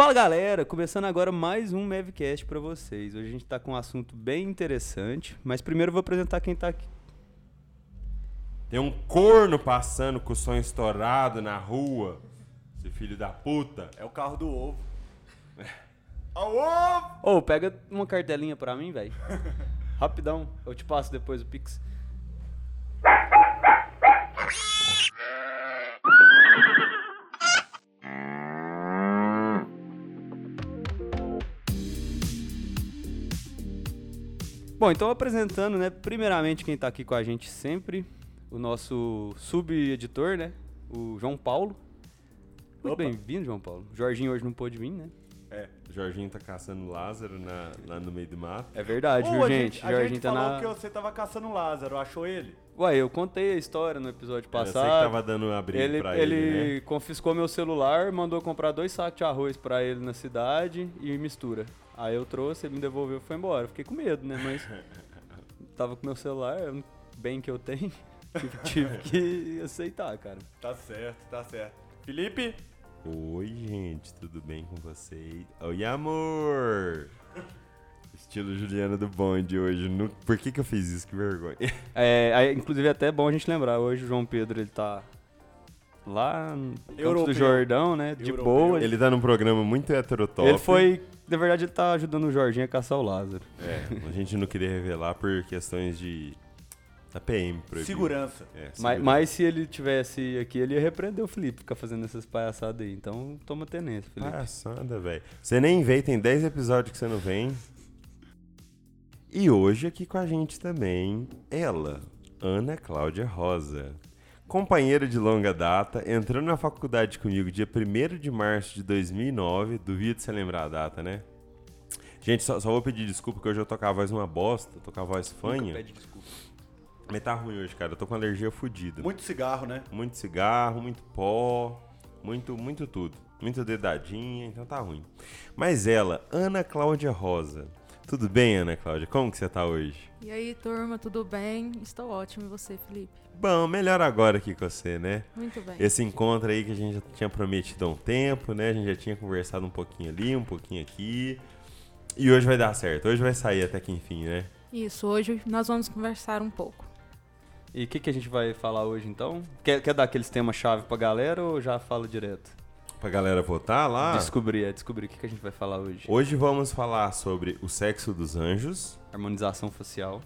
Fala galera, começando agora mais um Mavcast pra vocês. Hoje a gente tá com um assunto bem interessante, mas primeiro eu vou apresentar quem tá aqui. Tem um corno passando com o som estourado na rua. Esse filho da puta. É o carro do ovo. Ao ovo! Ô, pega uma cartelinha pra mim, velho. Rapidão, eu te passo depois o Pix. Bom, então apresentando, né, primeiramente quem tá aqui com a gente sempre, o nosso sub-editor, né, o João Paulo. Muito bem-vindo, João Paulo. O Jorginho hoje não pôde vir, né? É, o Jorginho tá caçando Lázaro na- lá no meio do mato. É verdade, Ô, viu, a gente? A Jorginho gente tá falou na... que você tava caçando o Lázaro, achou ele? Ué, eu contei a história no episódio Eu sei que passado. tava dando um abrigo ele, pra ele, ele, né? confiscou meu celular, mandou comprar dois sacos de arroz pra ele na cidade e mistura. Aí eu trouxe, ele me devolveu e foi embora. Fiquei com medo, né? Mas tava com meu celular, é bem que eu tenho. Tive, tive que aceitar, cara. Tá certo, tá certo. Felipe? Oi, gente, tudo bem com vocês? Oi, amor! Estilo Juliana do Bonde hoje. No... Por que que eu fiz isso? Que vergonha. É, aí, inclusive é até bom a gente lembrar, hoje o João Pedro ele tá lá no Europeu. do Jordão, né? De Europeu. boa. Ele tá num programa muito heterotop. Ele foi, na verdade, ele tá ajudando o Jorginho a caçar o Lázaro. É, a gente não queria revelar por questões de... Da PM, proibido. Segurança. É, Mas, segurança. mas se ele tivesse aqui, ele ia repreender o Felipe ficar fazendo essas palhaçadas aí. Então toma tenência, Felipe. Palhaçada, velho. Você nem vem, tem 10 episódios que você não vem. E hoje aqui com a gente também, ela, Ana Cláudia Rosa. Companheira de longa data, entrou na faculdade comigo dia 1 de março de 2009. Duvido você lembrar a data, né? Gente, só, só vou pedir desculpa que hoje eu tô com a voz uma bosta, tô com a voz fanha. pede desculpa. Mas tá ruim hoje, cara. Eu tô com alergia fodida. Muito cigarro, né? Muito cigarro, muito pó, muito, muito tudo. Muita dedadinha, então tá ruim. Mas ela, Ana Cláudia Rosa. Tudo bem, Ana Cláudia? Como que você tá hoje? E aí, turma, tudo bem? Estou ótimo. E você, Felipe? Bom, melhor agora aqui com você, né? Muito bem. Esse encontro aí que a gente já tinha prometido há um tempo, né? A gente já tinha conversado um pouquinho ali, um pouquinho aqui. E hoje vai dar certo. Hoje vai sair até que enfim, né? Isso, hoje nós vamos conversar um pouco. E o que, que a gente vai falar hoje então? Quer, quer dar aqueles temas-chave pra galera ou já fala direto? Pra galera votar lá. Descobrir, é descobrir o que, que a gente vai falar hoje. Hoje vamos falar sobre o sexo dos anjos. Harmonização facial.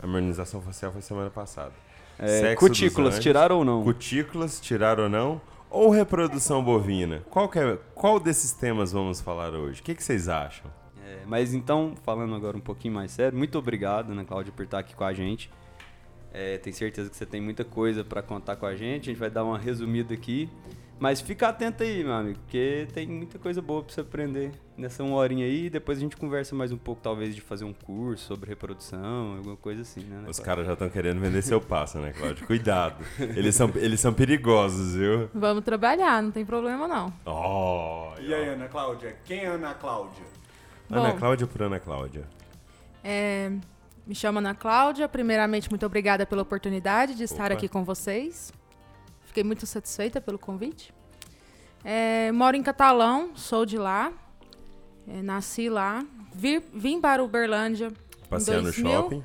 A harmonização facial foi semana passada. É, Sexo dos cutículas, anjos. tiraram ou não? Cutículas, tirar ou não? Ou reprodução bovina? Qual, que é- qual desses temas vamos falar hoje? O que, que vocês acham? É, mas então, falando agora um pouquinho mais sério, muito obrigado, Ana Cláudia, por estar aqui com a gente. É, tenho certeza que você tem muita coisa pra contar com a gente. A gente vai dar uma resumida aqui. Mas fica atento aí, meu amigo, porque tem muita coisa boa pra você aprender nessa uma horinha aí. Depois a gente conversa mais um pouco, talvez, de fazer um curso sobre reprodução, alguma coisa assim, né? Ana Os caras já estão querendo vender seu passo, né, Cláudio? Cuidado. Eles são, eles são perigosos, viu? Vamos trabalhar, não tem problema não. Oh, E aí, Ana Cláudia? Quem é Ana Cláudia? Ana Bom. Cláudia por Ana Cláudia. É, me chamo Ana Cláudia. Primeiramente, muito obrigada pela oportunidade de estar Opa. aqui com vocês. Fiquei muito satisfeita pelo convite. É, moro em Catalão, sou de lá. É, nasci lá. Vi- vim para Uberlândia Passear no 2000? shopping.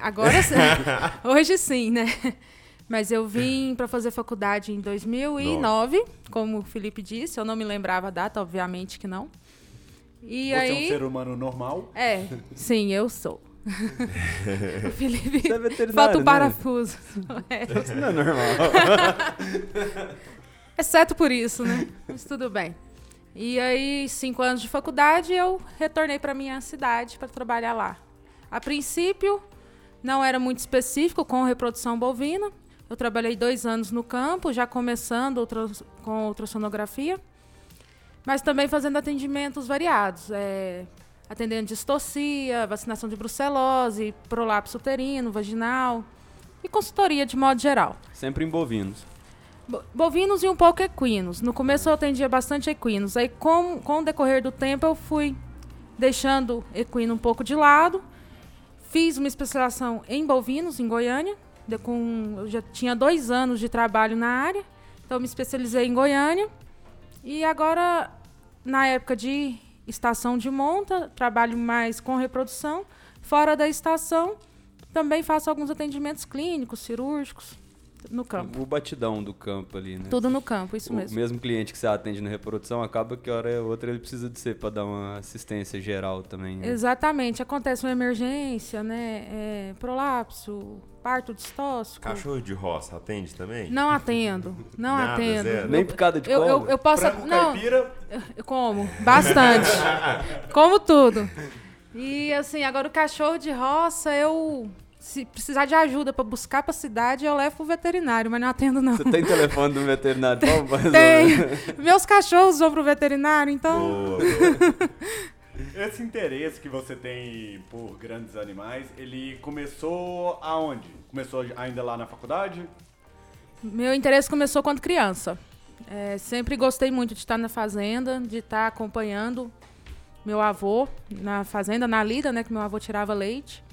Agora sim. Hoje sim, né? Mas eu vim para fazer faculdade em 2009, como o Felipe disse. Eu não me lembrava a data, obviamente que não. E Você aí. é um ser humano normal? É, sim, eu sou. o Felipe. Você é veterinário, Falta o né? parafuso. É. Isso não é normal. Exceto por isso, né? Mas tudo bem. E aí, cinco anos de faculdade, eu retornei para minha cidade para trabalhar lá. A princípio, não era muito específico com reprodução bovina. Eu trabalhei dois anos no campo, já começando ultra- com ultrassonografia, mas também fazendo atendimentos variados. é, atendendo distocia, vacinação de brucelose, prolapso uterino, vaginal e consultoria de modo geral. Sempre em bovinos. Bo- Bovinos e um pouco equinos. No começo eu atendia bastante equinos. Aí, com, com o decorrer do tempo, eu fui deixando equino um pouco de lado. Fiz uma especialização em bovinos, em Goiânia. De- com, eu já tinha dois anos de trabalho na área. Então, me especializei em Goiânia. E agora na época de estação de monta, trabalho mais com reprodução. Fora da estação, também faço alguns atendimentos clínicos, cirúrgicos, no campo. O batidão do campo ali, né? Tudo no campo, isso o mesmo. mesmo cliente que você atende na reprodução, acaba que hora ou outra ele precisa de você para dar uma assistência geral também. Né? Exatamente. Acontece uma emergência, né? É, prolapso, parto distóxico. Cachorro de roça atende também? Não atendo. Não Nada, atendo. zero. Nem picada de Eu, eu, eu posso. Frango não, caipira, eu como. Bastante. como tudo. E assim, agora o cachorro de roça, eu. Se precisar de ajuda para buscar pra cidade, eu levo pro veterinário, mas não atendo, não. Você tem telefone do veterinário? Resolver. Tenho. Meus cachorros vão pro veterinário, então. Boa, boa. esse interesse que você tem por grandes animais, ele começou aonde? Começou ainda lá na faculdade? Meu interesse começou quando criança. É, sempre gostei muito de estar na fazenda, de estar acompanhando meu avô na fazenda, na lida, né, que meu avô tirava leite.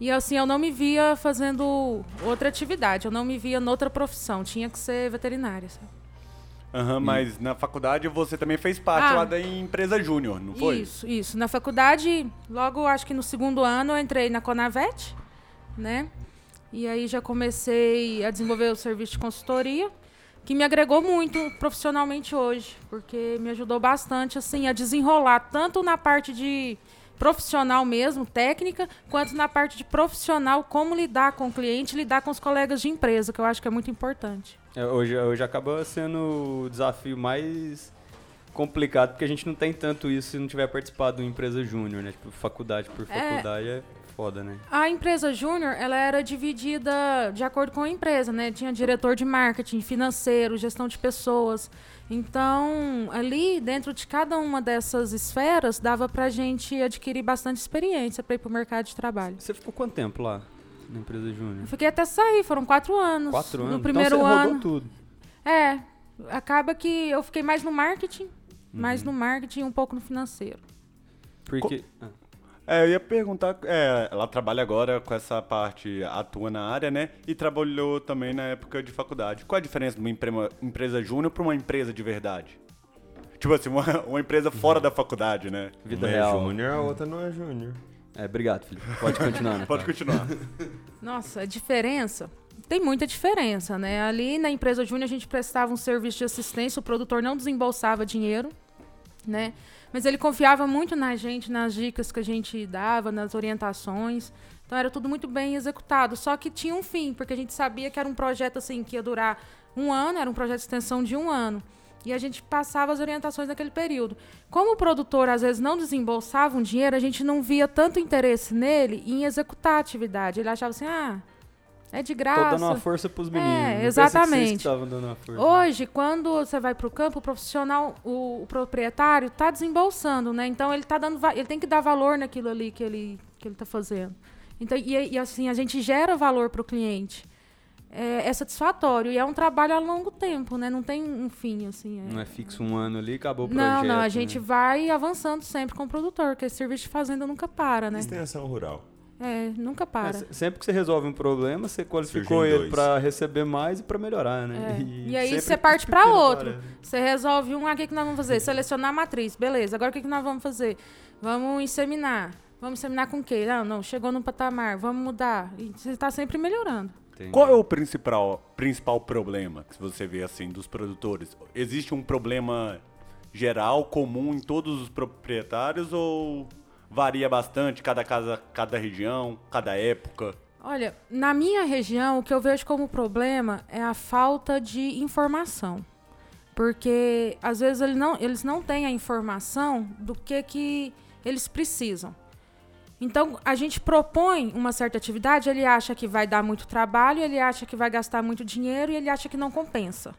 E assim, eu não me via fazendo outra atividade, eu não me via noutra profissão, tinha que ser veterinária. sabe? Aham, mas na faculdade você também fez parte Ah. lá da empresa Júnior, não foi? Isso, isso. Na faculdade, logo acho que no segundo ano, eu entrei na Conavet, né? E aí já comecei a desenvolver o serviço de consultoria, que me agregou muito profissionalmente hoje, porque me ajudou bastante assim a desenrolar tanto na parte de profissional mesmo, técnica, quanto na parte de profissional, como lidar com o cliente, lidar com os colegas de empresa, que eu acho que é muito importante. É, hoje, hoje acaba sendo o desafio mais complicado, porque a gente não tem tanto isso se não tiver participado de uma empresa júnior, né? Tipo, faculdade por É. faculdade é, foda, né? A empresa júnior, ela era dividida de acordo com a empresa, né? Tinha diretor de marketing, financeiro, gestão de pessoas. Então, ali, dentro de cada uma dessas esferas, dava pra gente adquirir bastante experiência para ir pro mercado de trabalho. Você ficou quanto tempo lá na empresa júnior? Eu fiquei até sair, foram quatro anos. Quatro anos? No primeiro então você ano. tudo. É, acaba que eu fiquei mais no marketing, Uhum. mais no marketing e um pouco no financeiro. Porque... Ah. É, eu ia perguntar, é, ela trabalha agora com essa parte, atua na área, né? E trabalhou também na época de faculdade. Qual a diferença de uma empre- empresa júnior para uma empresa de verdade? Tipo assim, uma, uma empresa fora da faculdade, né? Vida Uma é real. júnior, a outra não é júnior. É, obrigado, Felipe. Pode continuar, né? Pode continuar. Nossa, a diferença. Tem muita diferença, né? Ali na empresa Júnior a gente prestava um serviço de assistência, o produtor não desembolsava dinheiro, né? Mas ele confiava muito na gente, nas dicas que a gente dava, nas orientações. Então era tudo muito bem executado. Só que tinha um fim, porque a gente sabia que era um projeto assim que ia durar um ano, era um projeto de extensão de um ano. E a gente passava as orientações naquele período. Como o produtor às vezes não desembolsava um dinheiro, a gente não via tanto interesse nele em executar a atividade. Ele achava assim, ah, é de Tô graça. dando uma força pros meninos. É, que exatamente. vocês que estavam dando uma força. Hoje, quando você vai para o campo, o profissional, o, o proprietário está desembolsando, né? Então ele tá dando, ele tem que dar valor naquilo ali que ele que ele está fazendo. Então e, e assim a gente gera valor para o cliente. É, é satisfatório e é um trabalho a longo tempo, né? Não tem um fim assim. é- Não é fixo um ano ali, acabou o projeto. não, não, a né? gente vai avançando sempre com o produtor, porque esse serviço de fazenda nunca para, né? Extensão rural. É, nunca É, para. se- sempre que você resolve um problema, você qualificou ele pra receber mais e pra melhorar, né? É. E, aí sempre você parte para outro. Você resolve um, ah, o que, que nós vamos fazer? Selecionar a matriz, beleza. Agora o que, que nós vamos fazer? Vamos inseminar. Vamos inseminar com o quê? Não, não, chegou no patamar, vamos mudar. E você está sempre melhorando. Entendi. Qual é o principal, principal problema que você vê assim dos produtores? Existe um problema geral, comum em todos os proprietários ou varia bastante cada casa, cada região, cada época? Olha, na minha região, o que eu vejo como problema é a falta de informação. Porque às vezes ele não- eles não têm a informação do que, que eles precisam. Então, a gente propõe uma certa atividade, ele acha que vai dar muito trabalho, ele acha que vai gastar muito dinheiro e ele acha que não compensa.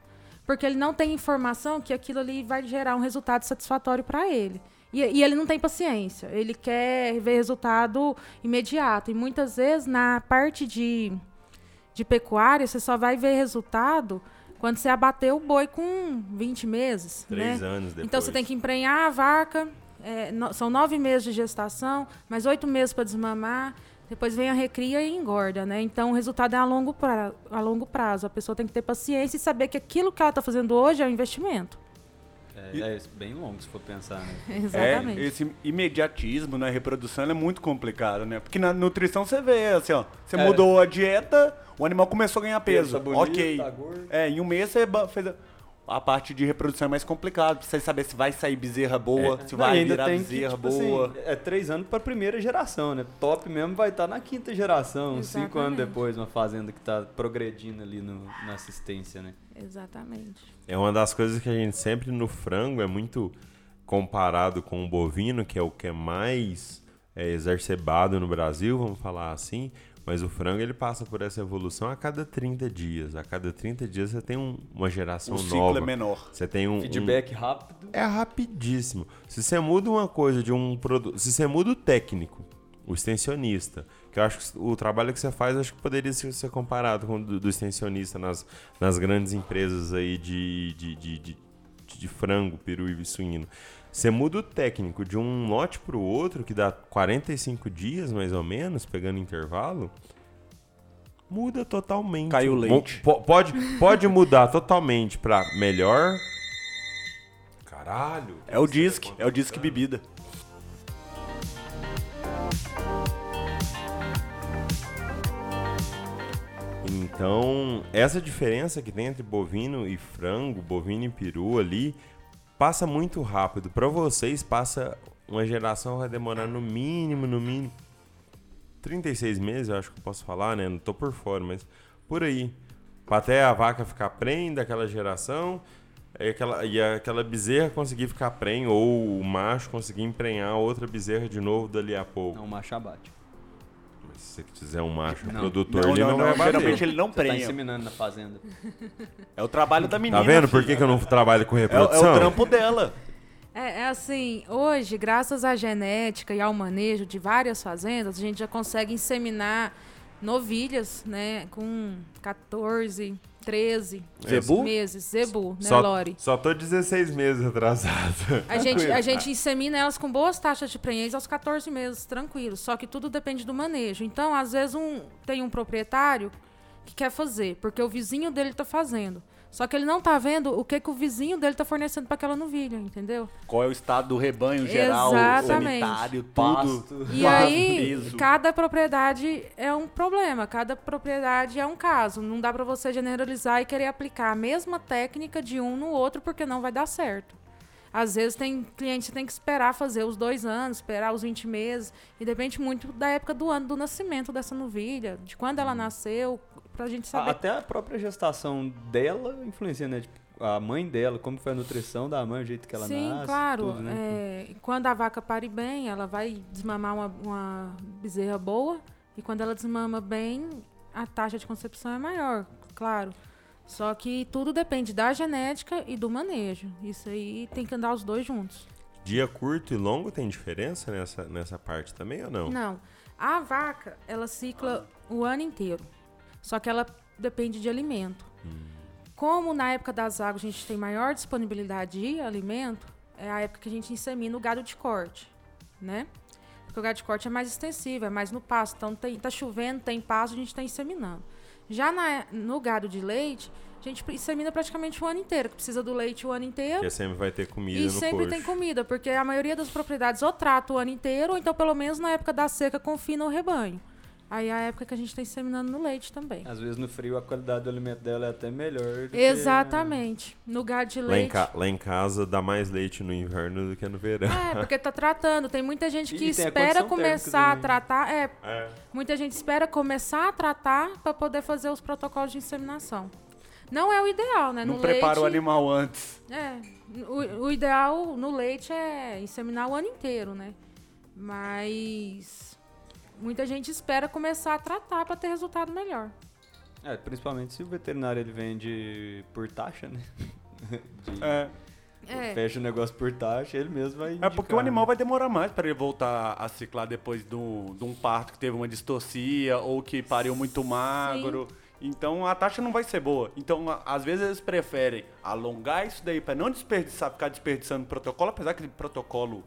Porque ele não tem informação que aquilo ali vai gerar um resultado satisfatório para ele. E, e ele não tem paciência, ele quer ver resultado imediato. E muitas vezes, na parte de, de pecuária, você só vai ver resultado quando você abateu o boi com 20 meses. Três né? anos depois. Então você tem que emprenhar a vaca, é, no- são nove meses de gestação, mais oito meses para desmamar, depois vem a recria e engorda, né? Então o resultado é a longo, pra, a longo prazo. A pessoa tem que ter paciência e saber que aquilo que ela está fazendo hoje é um investimento. É, é bem longo se for pensar, né? Exatamente. É, esse imediatismo na reprodução ele é muito complicado, né? Porque na nutrição você vê, assim, ó, você É. mudou a dieta, o animal começou a ganhar peso. Bonito, ok. tá gordo. É, em um mês você fez. A, a parte de reprodução é mais complicada, pra você saber se vai sair bezerra boa, se Não, vai ainda virar tem que, bezerra tipo boa. assim, é três anos pra primeira geração, né? Top mesmo vai estar na quinta geração, uns cinco anos Exatamente. depois, uma fazenda que tá progredindo ali no- na assistência, né? Exatamente. É uma das coisas que a gente sempre no frango é muito comparado com o bovino, que é o que é mais é, exacerbado no Brasil, vamos falar assim. Mas o frango ele passa por essa evolução a cada 30 dias. A cada 30 dias você tem um- uma geração O ciclo nova. é menor. Você tem um, um- Feedback rápido. é rapidíssimo. Se você muda uma coisa de um produto, se você muda o técnico, o extensionista, que eu acho que o trabalho que você faz, eu acho que poderia ser, ser comparado com o do, do extensionista nas, nas grandes empresas aí de, de, de, de, de frango, peru e suíno. Você muda o técnico de um lote para o outro, que dá 45 dias mais ou menos, pegando intervalo, muda totalmente. Caiu o leite. Po- Pode, pode mudar totalmente para melhor. Caralho. É o disque, é o disque bebida. Então, essa diferença que tem entre bovino e frango, bovino e peru ali, passa muito rápido. Para vocês, passa uma geração vai demorar no mínimo, no mínimo 36 meses, eu acho que eu posso falar, né? Não tô por fora, mas por aí. Até a vaca ficar prenha daquela geração e aquela, e aquela bezerra conseguir ficar prenha, ou o macho conseguir emprenhar outra bezerra de novo dali a pouco. Não, macho abate. Se você quiser um macho Não. produtor, Não, ele não, não, não, vai bater. geralmente ele não tá prenha. inseminando na fazenda. É o trabalho da menina. Tá vendo por que, que eu não trabalho com É, o- é reprodução? o trampo dela. É, é assim, hoje, graças à genética e ao manejo de várias fazendas, a gente já consegue inseminar novilhas, né, com 14, 13 Zebu? meses. Zebu, né, Só, Lore? só tô 16 meses atrasado. A gente, a gente insemina elas com boas taxas de prenhez aos 14 meses, tranquilo. Só que tudo depende do manejo. Então, às vezes, um, tem um proprietário que quer fazer, porque o vizinho dele tá fazendo. Só que ele não tá vendo o que, que o vizinho dele tá fornecendo para aquela novilha, entendeu? Qual é o estado do rebanho geral, Exatamente. sanitário, tudo. Pasto. E aí, peso. cada propriedade é um problema, cada propriedade é um caso. Não dá para você generalizar e querer aplicar a mesma técnica de um no outro, porque não vai dar certo. Às vezes tem cliente que tem que esperar fazer os dois anos, esperar os 20 meses, e depende muito da época do ano do nascimento dessa novilha, de quando ela nasceu, pra gente saber. Até a própria gestação dela influencia, né? Tipo, a mãe dela, como foi a nutrição da mãe, o jeito que ela Sim, nasce. claro. tudo, né? é, quando a vaca pare bem, ela vai desmamar uma, uma bezerra boa. E quando ela desmama bem, a taxa de concepção é maior, claro. Só que tudo depende da genética e do manejo. Isso aí tem que andar os dois juntos. Dia curto e longo tem diferença nessa, nessa parte também ou não? Não. A vaca, ela cicla o ano inteiro. Só que ela depende de alimento. Como na época das águas a gente tem maior disponibilidade de alimento, é a época que a gente insemina o gado de corte, né? Porque o gado de corte é mais extensivo, é mais no pasto. Então tem, tá chovendo, tem pasto, a gente está inseminando. Já na- no gado de leite, a gente insemina praticamente o ano inteiro, que precisa do leite o ano inteiro. Porque sempre vai ter comida E sempre coxo. tem comida, porque a maioria das propriedades ou trata o ano inteiro, ou então pelo menos na época da seca confina o rebanho. Aí é a época que a gente está inseminando no leite também. Às vezes no frio a qualidade do alimento dela é até melhor. do que, Exatamente. No gado de Lá em, leite. lá em casa dá mais leite no inverno do que no verão. É, porque tá tratando. Tem muita gente que E espera começar a tratar. É, É. muita gente espera começar a tratar para poder fazer os protocolos de inseminação. Não é o ideal, né? Não no prepara o leite, animal antes. É, o, o ideal no leite é inseminar o ano inteiro, né? Mas muita gente espera começar a tratar para ter resultado melhor. É, principalmente se o veterinário ele vende por taxa, né? De- É. É, Fecha o negócio por taxa, ele mesmo vai. É porque o animal vai demorar mais para ele voltar a ciclar depois do- de um parto que teve uma distorcia ou que pariu muito magro. Então a taxa não vai ser boa. Então, às vezes eles preferem alongar isso daí para não desperdiçar, ficar desperdiçando protocolo, apesar que protocolo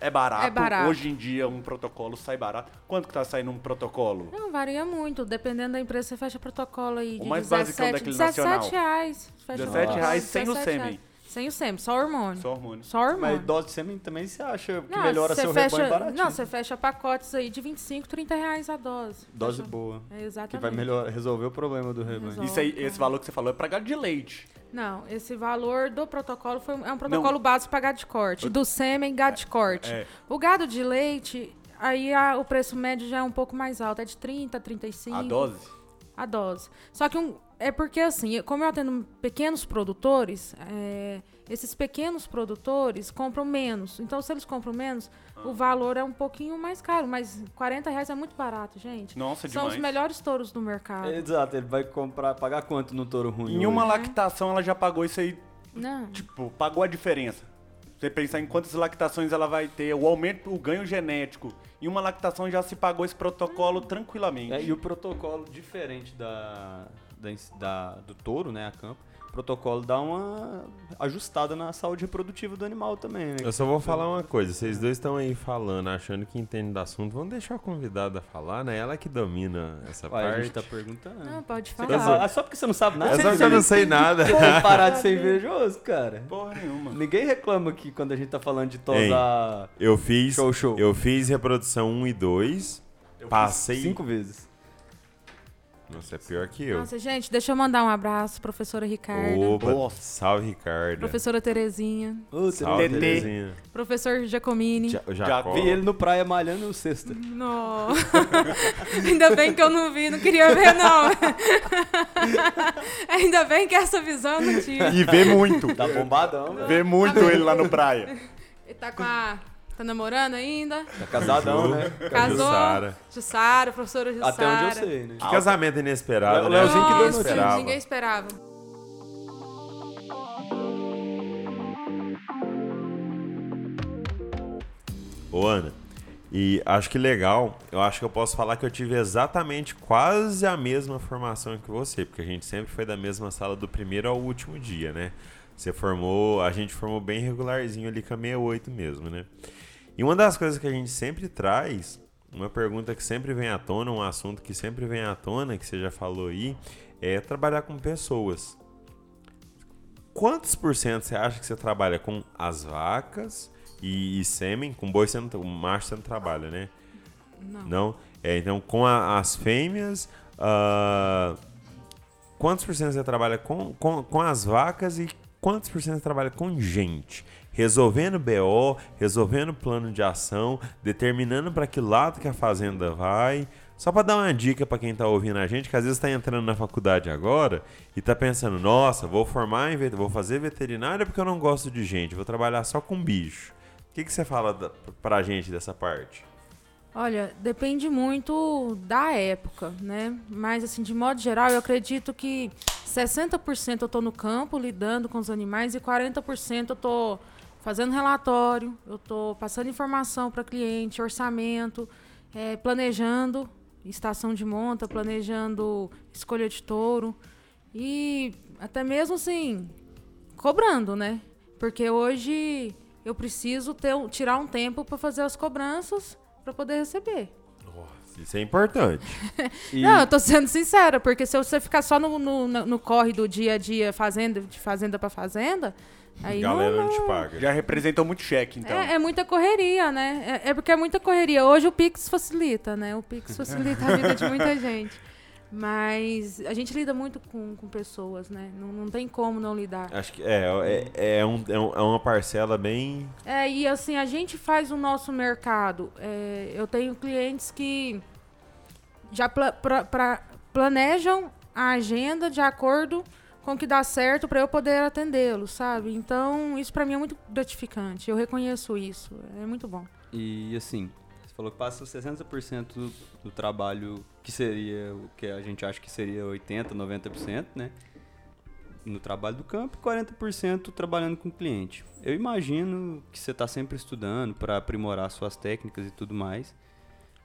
é barato. É barato. Hoje em dia um protocolo sai barato. Quanto que tá saindo um protocolo? Não, varia muito. Dependendo da empresa, você fecha protocolo aí O de mais 17, basicão daquele 17 nacional. reais. Fecha 17 protocolo, reais sem o 17 sêmen. Sem o sêmen, só hormônio. Só hormônio. Só hormônio. Mas dose de sêmen também você acha que Não, melhora seu fecha, rebanho baratinho. Não, você fecha pacotes aí de 25, 30 reais a dose. Dose Fecha- boa. É, Que exatamente. vai melhor, resolver o problema do rebanho. Resolve. Isso aí, esse valor que você falou é pra gado de leite. Não, esse valor do protocolo foi, é um protocolo básico para gado de corte. Do sêmen, gado de corte. É. O gado de leite, aí a- o preço médio já é um pouco mais alto. É de 30, 35. A dose. A dose. Só que um, é porque, assim, como eu atendo pequenos produtores, é, esses pequenos produtores compram menos. Então, se eles compram menos, Ah. o valor é um pouquinho mais caro. Mas 40 reais é muito barato, gente. Nossa, São demais. os melhores touros do mercado. Exato, ele vai comprar, pagar quanto no touro ruim? Em uma hoje? lactação, ela já pagou isso aí, Não. tipo, pagou a diferença. Você pensar em quantas lactações ela vai ter, o aumento, o ganho genético. Em uma lactação já se pagou esse protocolo tranquilamente. É, e o protocolo diferente da, da, da- do touro, né, a campo, o protocolo dá uma ajustada na saúde reprodutiva do animal também, né? Eu só vou falar uma coisa, vocês dois estão aí falando, achando que entendem do assunto, vamos deixar a convidada falar, né? Ela que domina essa Ué, a parte. gente tá perguntando. Não, pode falar. quer falar? Ah, só porque você não sabe nada? É só você que eu não sei nada. Pô, parar de ser invejoso, cara. Porra nenhuma. Ninguém reclama aqui quando a gente tá falando de tosar Eu fiz, show show. eu fiz reprodução 1 e 2, passei... cinco vezes. Nossa, é pior que eu. Nossa, gente, deixa eu mandar um abraço, professora Ricardo, Opa, Nossa. salve Ricardo. professora Terezinha, Ô, Salve, TT. Terezinha. professor Giacomini. Ja- Já. Vi ele no praia malhando o sexta. Não. Ainda bem que eu não vi, não queria ver, não. Ainda bem que essa visão não tive. E vê muito. Tá bombadão. Vê muito ele lá no praia. Ele tá com a. Tá namorando ainda? Tá casadão, né? Casou. Jussara. Jussara, professora Jussara. Até onde eu sei, né? Que casamento inesperado, O né? Leozinho que notícia. esperava. Ninguém esperava. Ô, Ana, e acho que legal, eu acho que eu posso falar que eu tive exatamente quase a mesma formação que você, porque a gente sempre foi da mesma sala do primeiro ao último dia, né? Você formou, a gente formou bem regularzinho ali com a 68 mesmo, né? E uma das coisas que a gente sempre traz, uma pergunta que sempre vem à tona, um assunto que sempre vem à tona, que você já falou aí, é trabalhar com pessoas. Quantos por cento você acha que você trabalha com as vacas e, e sêmen? Com boi você não, o macho você não trabalha, né? Não. Não? É, então, com a- as fêmeas, ah, quantos por cento você trabalha com, com, com as vacas e quantos por cento você trabalha com gente? Resolvendo BO, resolvendo plano de ação, determinando para que lado que a fazenda vai. Só para dar uma dica para quem tá ouvindo a gente, que às vezes está entrando na faculdade agora e tá pensando, nossa, vou formar vou fazer veterinária porque eu não gosto de gente, vou trabalhar só com bicho. O que, que você fala da, pra gente dessa parte? Olha, depende muito da época, né? Mas, assim, de modo geral, eu acredito que 60% eu tô no campo lidando com os animais e 40% eu tô fazendo relatório, eu tô passando informação para cliente, orçamento, eh, planejando estação de monta, planejando escolha de touro e até mesmo, assim, cobrando, né? Porque hoje eu preciso ter, tirar um tempo para fazer as cobranças para poder receber. Isso é importante. E Não, eu tô sendo sincera, porque se você ficar só no, no, no- no corre do dia a dia, fazenda, de fazenda para fazenda, aí Galera não, não te paga. Já representou muito cheque, então. é, é muita correria, né? É, é porque é muita correria. Hoje o Pix facilita, né? O Pix facilita a vida de muita gente. Mas a gente lida muito com, com pessoas, né? Não, não tem como não lidar. Acho que é, é, é, um- é um- é uma parcela bem. É, e assim, a gente faz o nosso mercado. É, eu tenho clientes que já pla- pra- pra- planejam a agenda de acordo com que dá certo para eu poder atendê-los, sabe? Então, isso para mim é muito gratificante. Eu reconheço isso. É muito bom. E assim, você falou que passa 60% do, do trabalho que seria o que a gente acha que seria 80%, 90%, né? No trabalho do campo e 40% trabalhando com o cliente. Eu imagino que você está sempre estudando para aprimorar suas técnicas e tudo mais.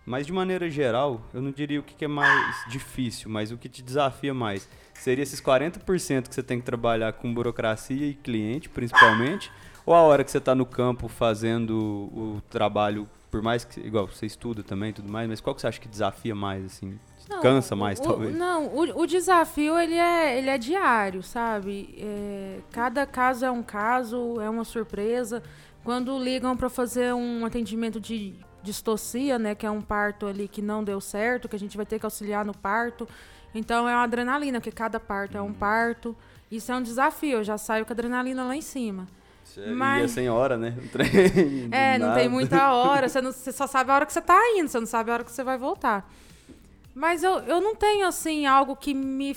Mas de maneira geral, eu não diria o que é mais difícil, mas o que te desafia mais. Seria esses 40% que você tem que trabalhar com burocracia e cliente, principalmente, ou a hora que você está no campo fazendo o trabalho por mais que, igual, você estuda também e tudo mais, mas qual que você acha que desafia mais, assim? Não, Cansa mais, o- talvez? Não, o, o desafio ele é, ele é diário, sabe? É, cada caso é um caso, é uma surpresa. Quando ligam para fazer um atendimento de distocia, né, que é um parto ali que não deu certo, que a gente vai ter que auxiliar no parto, então é uma adrenalina, porque cada parto é um parto. Isso é um desafio, eu já saio com a adrenalina lá em cima. Você Mas- ia sem hora, né? O trem, É, não nada. tem muita hora, você, não- você só sabe a hora que você tá indo, você não sabe a hora que você vai voltar. Mas eu, eu não tenho, assim, algo que me,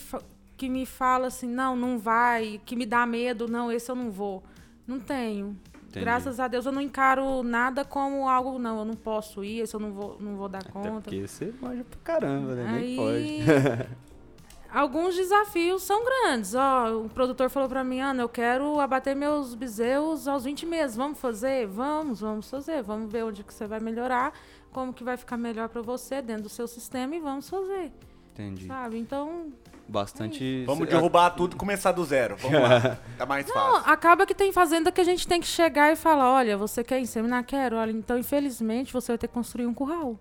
que me fala assim, não, não vai, que me dá medo, não, esse eu não vou. Não tenho. Entendi. Graças a Deus eu não encaro nada como algo, não, eu não posso ir, esse eu não vou, não vou dar Até conta. porque você manja pra caramba, né? Nem Aí, pode. alguns desafios são grandes. Ó, o produtor falou pra mim, Ana, eu quero abater meus bezerros aos 20 meses. Vamos fazer? Vamos, vamos fazer. Vamos ver onde que você vai melhorar, como que vai ficar melhor pra você dentro do seu sistema e vamos fazer, Entendi. sabe? Então, Bastante... Vamos derrubar tudo e começar do zero. Vamos lá. Tá mais não, fácil. acaba que tem fazenda que a gente tem que chegar e falar, olha, você quer inseminar? Quero. Olha, então, infelizmente, você vai ter que construir um curral.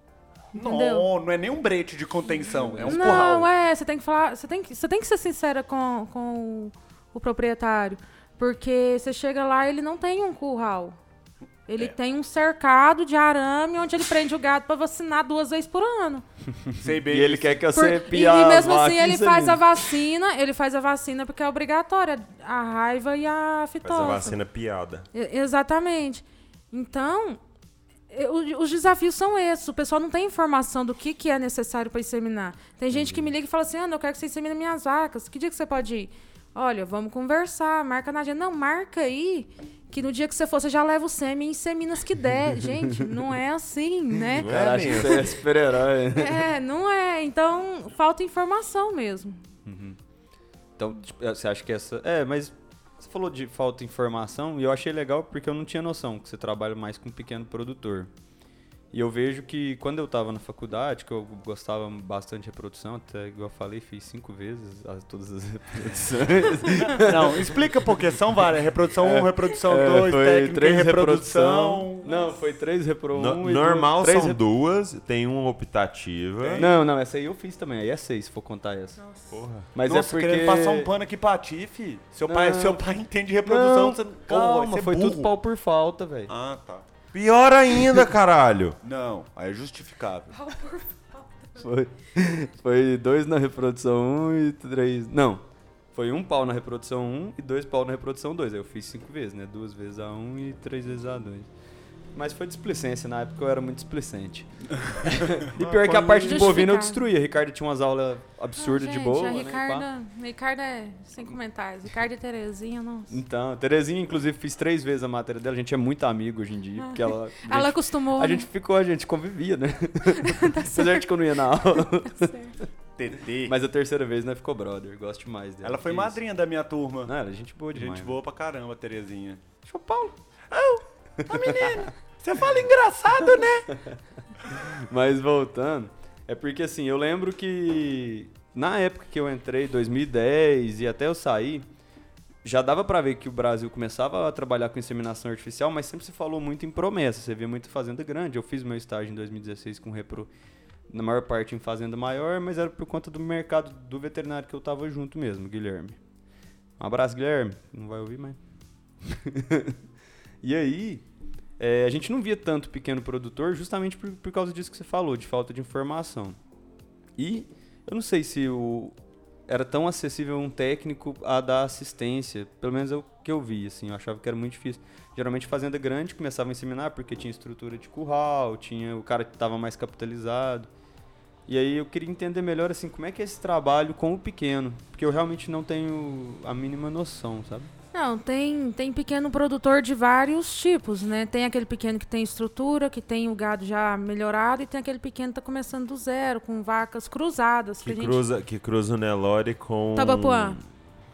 entendeu? Não, não é nem um brete de contenção, é um não, curral. é, você tem que falar, você tem que, você tem que ser sincera com, com o proprietário, porque você chega lá e ele não tem um curral. Ele É. tem um cercado de arame onde ele prende o gado para vacinar duas vezes por ano. Sei bem. E ele quer que você e, pia e mesmo assim ele faz a vacina, ele faz a vacina porque é obrigatória, a raiva e a Faz fitosa. a vacina piada. E- Exatamente. Então, e- o- os desafios são esses. O pessoal não tem informação do que, que é necessário para inseminar. Tem gente que me liga e fala assim: Ana, eu quero que você insemine minhas vacas. Que dia que você pode ir? Olha, vamos conversar, marca na agenda. Não, marca aí, que no dia que você for, você já leva o sêmen e insemina as que der. gente, não é assim, né? Não Cara, é acho que você é super-herói. É, não é. Então, falta informação mesmo. Então, tipo, você acha que essa... É, mas você falou de falta de informação e eu achei legal porque eu não tinha noção que você trabalha mais com um pequeno produtor. E eu vejo que quando eu tava na faculdade, que eu gostava bastante de reprodução, até igual eu falei, fiz cinco vezes as- todas as reproduções. Não, explica porque são várias. Reprodução 1, reprodução É, 2, foi técnica três reprodução. reprodução. Não, foi três repro No- um normal duas, três são rep- duas, tem uma optativa. Não, não, essa aí eu fiz também. Aí é seis, se for contar essa. Porra. Mas Nossa, é porque... querendo passar um pano aqui pra ti, fi. Seu, pai, seu pai entende reprodução. Não, você... Calma, ser foi burro. tudo pau por falta, velho. Ah, tá. Pior ainda, caralho. Não, aí é justificável. Foi, foi dois na reprodução 1 um e três. Não. Foi um pau na reprodução 1 um e dois pau na reprodução 2. Aí eu fiz cinco vezes, né? Duas vezes a 1 um e três vezes a 2. Mas foi displicência, na época eu era muito displicente. e pior que a parte de bovina eu destruía. Ricardo tinha umas aulas absurdas de boa. A né, Ricarda é sem comentários. Ricarda e Terezinha, nossa. Então, Terezinha, inclusive, fiz três vezes a matéria dela. A gente é muito amigo hoje em dia. Porque ela. a Ela gente- acostumou. A né? gente ficou, a gente convivia, né? Apesar de que eu não ia na aula. TT. Mas a terceira vez, né, ficou brother. Gosto mais dela. Ela foi que isso. madrinha da minha turma. Não, ela é gente boa demais. Gente boa pra caramba, Terezinha. Show Paulo. Ô, menina, você fala engraçado, né? Mas voltando, é porque assim, eu lembro que na época que eu entrei, 2010 e até eu sair, já dava pra ver que o Brasil começava a trabalhar com inseminação artificial, mas sempre se falou muito em promessa. Você via muito fazenda grande. Eu fiz meu estágio em 2016 com repro, na maior parte em fazenda maior, mas era por conta do mercado do veterinário que eu tava junto mesmo, Guilherme. Um abraço, Guilherme. Não vai ouvir, mas. e aí, é, a gente não via tanto pequeno produtor justamente por, por causa disso que você falou, de falta de informação. E eu não sei se o, era tão acessível um técnico a dar assistência, pelo menos é o que eu vi, assim, eu achava que era muito difícil. Geralmente fazenda grande começava a inseminar porque tinha estrutura de curral, tinha o cara que estava mais capitalizado. E aí eu queria entender melhor assim, como é que é esse trabalho com o pequeno, porque eu realmente não tenho a mínima noção, sabe? Não, tem, tem pequeno produtor de vários tipos, né? Tem aquele pequeno que tem estrutura, que tem o gado já melhorado, e tem aquele pequeno que tá começando do zero, com vacas cruzadas. Que Que a gente... cruza, que cruza o Nelore com. Tabapuã.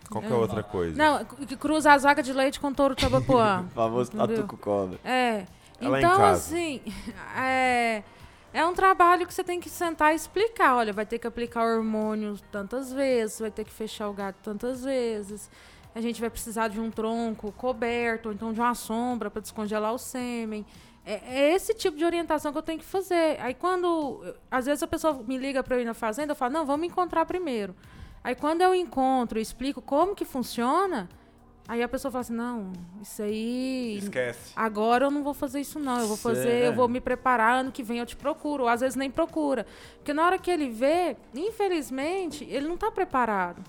Qualquer É. outra coisa. Não, que cruza as vacas de leite com touro tabapuã. Famoso Entendeu? tatu. É. Ela em então, casa. assim, é, é um trabalho que você tem que sentar e explicar. Olha, vai ter que aplicar hormônio tantas vezes, vai ter que fechar o gato tantas vezes. A gente vai precisar de um tronco coberto, ou então de uma sombra para descongelar o sêmen. É, é esse tipo de orientação que eu tenho que fazer. Aí quando. Às vezes a pessoa me liga para eu ir na fazenda, eu falo, não, vamos encontrar primeiro. Aí quando eu encontro e explico como que funciona, aí a pessoa fala assim, não, isso aí. Esquece. Agora eu não vou fazer isso, não. Eu vou fazer, eu vou me preparar, ano que vem eu te procuro. Ou às vezes nem procura. Porque na hora que ele vê, infelizmente, ele não está preparado.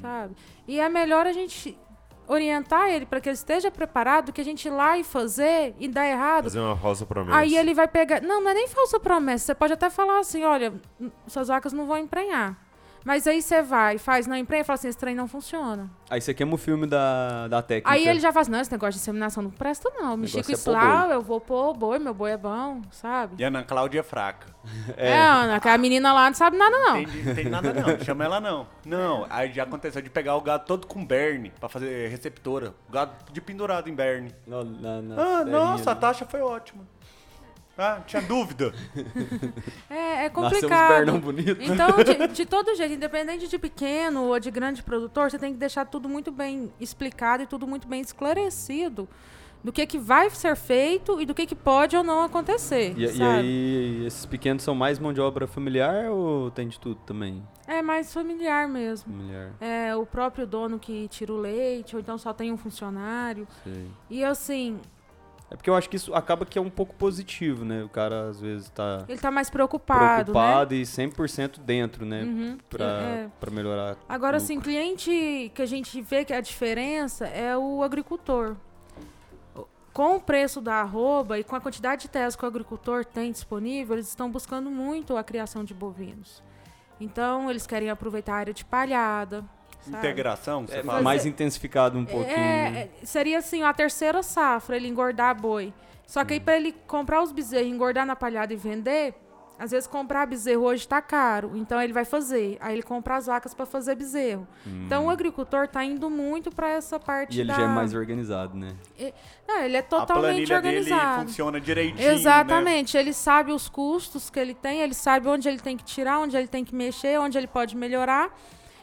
Sabe? E é melhor a gente orientar ele para que ele esteja preparado do que a gente ir lá e fazer e dar errado. Fazer uma falsa promessa. Aí ele vai pegar. Não, não é nem falsa promessa. Você pode até falar assim: olha, suas vacas não vão emprenhar. Mas aí você vai, faz, não emprenha e fala assim: esse trem não funciona. Aí você queima o filme da, da técnica. Aí ele já fala assim: não, esse negócio de inseminação não presta, não. Mexi com é isso lá, eu vou pôr boi, meu boi é bom, sabe? E a Ana Cláudia é fraca. É, Ana, que a menina lá não sabe nada, não. Tem, tem nada não, chama ela não. Não, aí já aconteceu de pegar o gado todo com berne pra fazer receptora. O gado de pendurado em berne. Na, na, na Ah, terrinha, nossa, a taxa foi ótima. Ah, tinha dúvida. É, é complicado. bernão bonito. Então, de, de todo jeito, independente de pequeno ou de grande produtor, você tem que deixar tudo muito bem explicado e tudo muito bem esclarecido do que, que vai ser feito e do que, que pode ou não acontecer. E, e aí, esses pequenos são mais mão de obra familiar ou tem de tudo também? É mais familiar mesmo. Familiar, É o próprio dono que tira o leite, ou então só tem um funcionário. sei. E assim, É porque eu acho que isso acaba que é um pouco positivo, né? O cara às vezes tá ele tá mais preocupado, preocupado e 100% dentro, né? né? Uhum. Pra, É. pra melhorar. Agora, assim, cliente que a gente vê que a diferença é o agricultor. Com o preço da arroba e com a quantidade de terras que o agricultor tem disponível, eles estão buscando muito a criação de bovinos. Então, eles querem aproveitar a área de palhada. Sabe? Integração, você É fala. mais intensificado um pouquinho. É, é, seria assim, a terceira safra, ele engordar boi. Só que aí para ele comprar os bezerros, engordar na palhada e vender, às vezes comprar bezerro hoje tá caro. Então ele vai fazer. Aí ele compra as vacas para fazer bezerro. Então o agricultor tá indo muito para essa parte E ele da... já é mais organizado, né? Não, ele é a totalmente planilha dele organizado. funciona direitinho, né? Exatamente, ele sabe os custos que ele tem, ele sabe onde ele tem que tirar, onde ele tem que mexer, onde ele pode melhorar.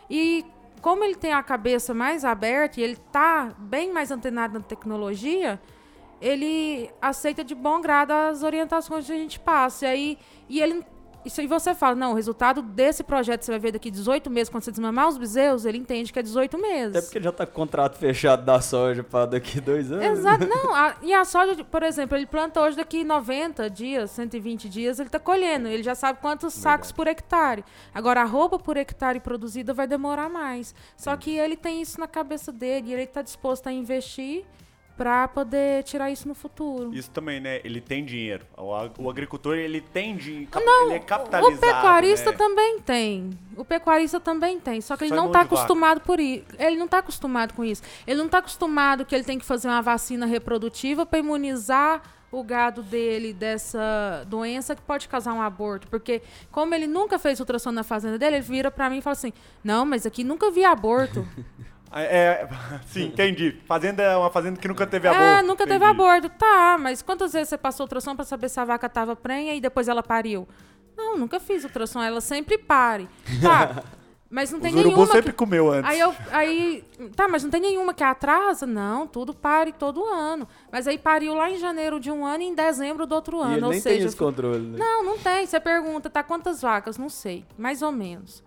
E como ele tem a cabeça mais aberta e ele tá bem mais antenado na tecnologia, ele aceita de bom grado as orientações que a gente passa. E aí, e ele isso aí você fala, não, o resultado desse projeto você vai ver daqui 18 meses, quando você desmamar os bezerros, ele entende que é 18 meses. Até porque já tá com contrato fechado da soja pra daqui dois anos. Exato. Não, a- e a soja, por exemplo, ele planta hoje daqui 90 dias, 120 dias, ele tá colhendo. Ele já sabe quantos sacos por hectare. Agora, a roupa por hectare produzida vai demorar mais. Só que ele tem isso na cabeça dele e ele tá disposto a investir para poder tirar isso no futuro. Isso também, né? Ele tem dinheiro. O, ag- o agricultor, ele tem dinheiro. Não, ele é capitalizado, o pecuarista né? também tem. O pecuarista também tem. Só que ele Só não está vaca. acostumado por isso. Ele não está acostumado com isso. Ele não está acostumado que ele tem que fazer uma vacina reprodutiva para imunizar o gado dele dessa doença que pode causar um aborto. Porque, como ele nunca fez ultrassom na fazenda dele, ele vira para mim e fala assim: Não, mas aqui nunca vi aborto. É, é, sim, entendi. Fazenda é uma fazenda que nunca teve aborto. É, nunca teve entendi. aborto. Tá, mas quantas vezes você passou ultrassom pra saber se a vaca tava prenha e depois ela pariu? Não, nunca fiz ultrassom, ela sempre pare. Tá, mas não tem Os nenhuma sempre que... comeu antes. Aí eu, aí, tá, mas não tem nenhuma que atrasa? Não, tudo pare todo ano. Mas aí pariu lá em janeiro de um ano e em dezembro do outro E ano, ele ou nem seja, tem esse controle, né? não, não tem. Você pergunta, tá quantas vacas? Não sei, mais ou menos.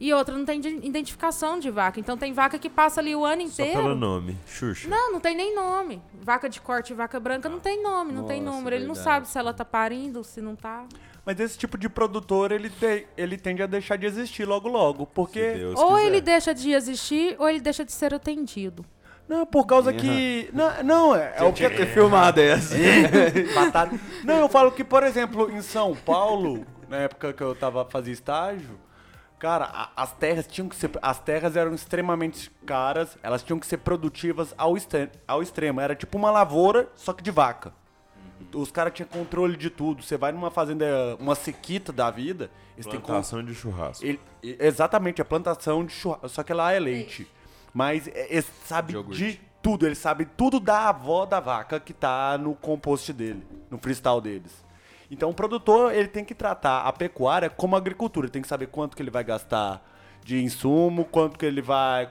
E outra, não tem de- identificação de vaca. Então tem vaca que passa ali o ano Só inteiro. pelo nome. Xuxa. Não, não tem nem nome. Vaca de corte e vaca branca não tem nome, não tem Nossa, número. Ele não verdade. sabe se ela tá parindo, se não tá. Mas esse tipo de produtor, ele, te- ele tende a deixar de existir logo logo. Porque. Ou quiser. ele deixa de existir, ou ele deixa de ser atendido. Não, por causa que. Não, não é, é o que. ter filmado essa. Batata. Não, eu falo que, por exemplo, em São Paulo, na época que eu tava fazendo estágio, cara, a- as terras tinham que ser. As terras eram extremamente caras, elas tinham que ser produtivas ao, extre- ao extremo. Era tipo uma lavoura, só que de vaca. Os caras tinham controle de tudo. Você vai numa fazenda, uma sequita da vida, Plantação de churrasco. ele- e- exatamente, a plantação de churrasco. Só que lá é leite. Mas é- ele sabe Iogurte. de tudo. Ele sabe tudo da avó da vaca que tá no compost dele, no freestyle deles. Então o produtor ele tem que tratar a pecuária como agricultura. Ele tem que saber quanto que ele vai gastar de insumo, quanto que ele vai.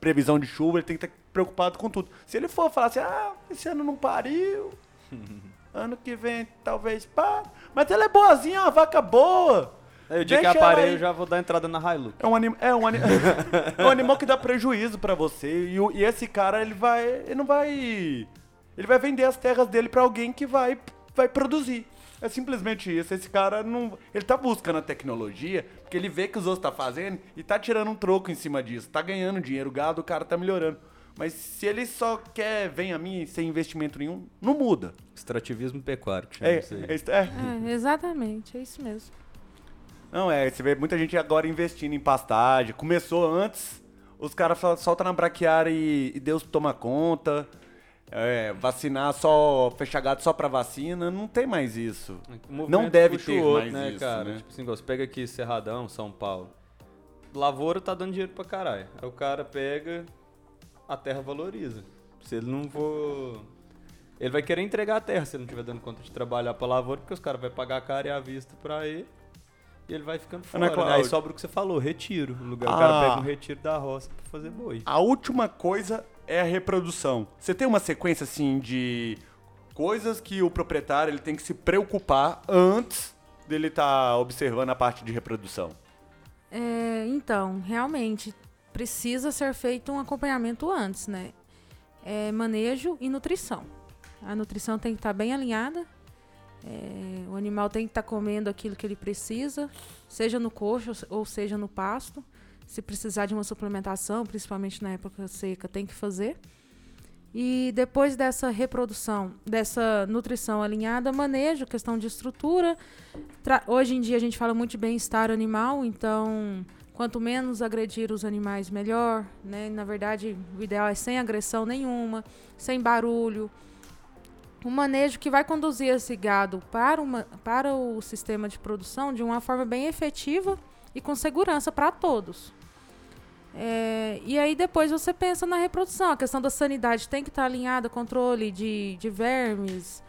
Previsão de chuva, ele tem que estar preocupado com tudo. Se ele for falar assim, ah, esse ano não pariu. ano que vem talvez pá. Mas ela é boazinha, é uma vaca boa. Aí o dia Deixa que aparei, eu já vou dar entrada na Hilux. É um, anim, é, um anim, é um animal que dá prejuízo pra você. E, o- e esse cara, ele vai. Ele não vai. Ele vai vender as terras dele pra alguém que vai, vai produzir. É simplesmente isso. Esse cara não. Ele tá buscando a tecnologia, porque ele vê que os outros tá fazendo e tá tirando um troco em cima disso. Tá ganhando dinheiro, gado, o cara tá melhorando. Mas se ele só quer, vem a mim sem investimento nenhum, não muda. Extrativismo pecuário, que chama É, isso aí. é, é. É, exatamente, é isso mesmo. Não, é, você vê muita gente agora investindo em pastagem. Começou antes, os caras soltam na braquiária e, e Deus toma conta. É, vacinar só, fechar gado só pra vacina, não tem mais isso. O Não deve ter o outro, mais né, isso, cara? né? Tipo assim, você pega aqui Cerradão, São Paulo. Lavoura tá dando dinheiro pra caralho. Aí o cara pega, a terra valoriza. Se ele não for. Ele vai querer entregar a terra se ele não estiver dando conta de trabalhar pra lavoura, porque os caras vão pagar a cara e a vista pra ele. E ele vai ficando fora. né? Cláudia. Aí sobra o que você falou, retiro. O, lugar, o Ah. cara pega um retiro da roça pra fazer boi. A última coisa é a reprodução. Você tem uma sequência assim de coisas que o proprietário ele tem que se preocupar antes dele estar observando a parte de reprodução. É, então, realmente, precisa ser feito um acompanhamento antes, né? É, manejo e nutrição. A nutrição tem que estar bem alinhada. é, o animal tem que estar comendo aquilo que ele precisa, seja no coxo ou seja no pasto. Se precisar de uma suplementação, principalmente na época seca, tem que fazer. E depois dessa reprodução, dessa nutrição alinhada, manejo, questão de estrutura. Hoje em dia a gente fala muito de bem-estar animal, então quanto menos agredir os animais, melhor. Né? Na verdade, o ideal é sem agressão nenhuma, sem barulho. Um manejo que vai conduzir esse gado para, uma, para o sistema de produção de uma forma bem efetiva e com segurança para todos. É, e aí depois você pensa na reprodução. A questão da sanidade tem que estar alinhada, controle de, de vermes,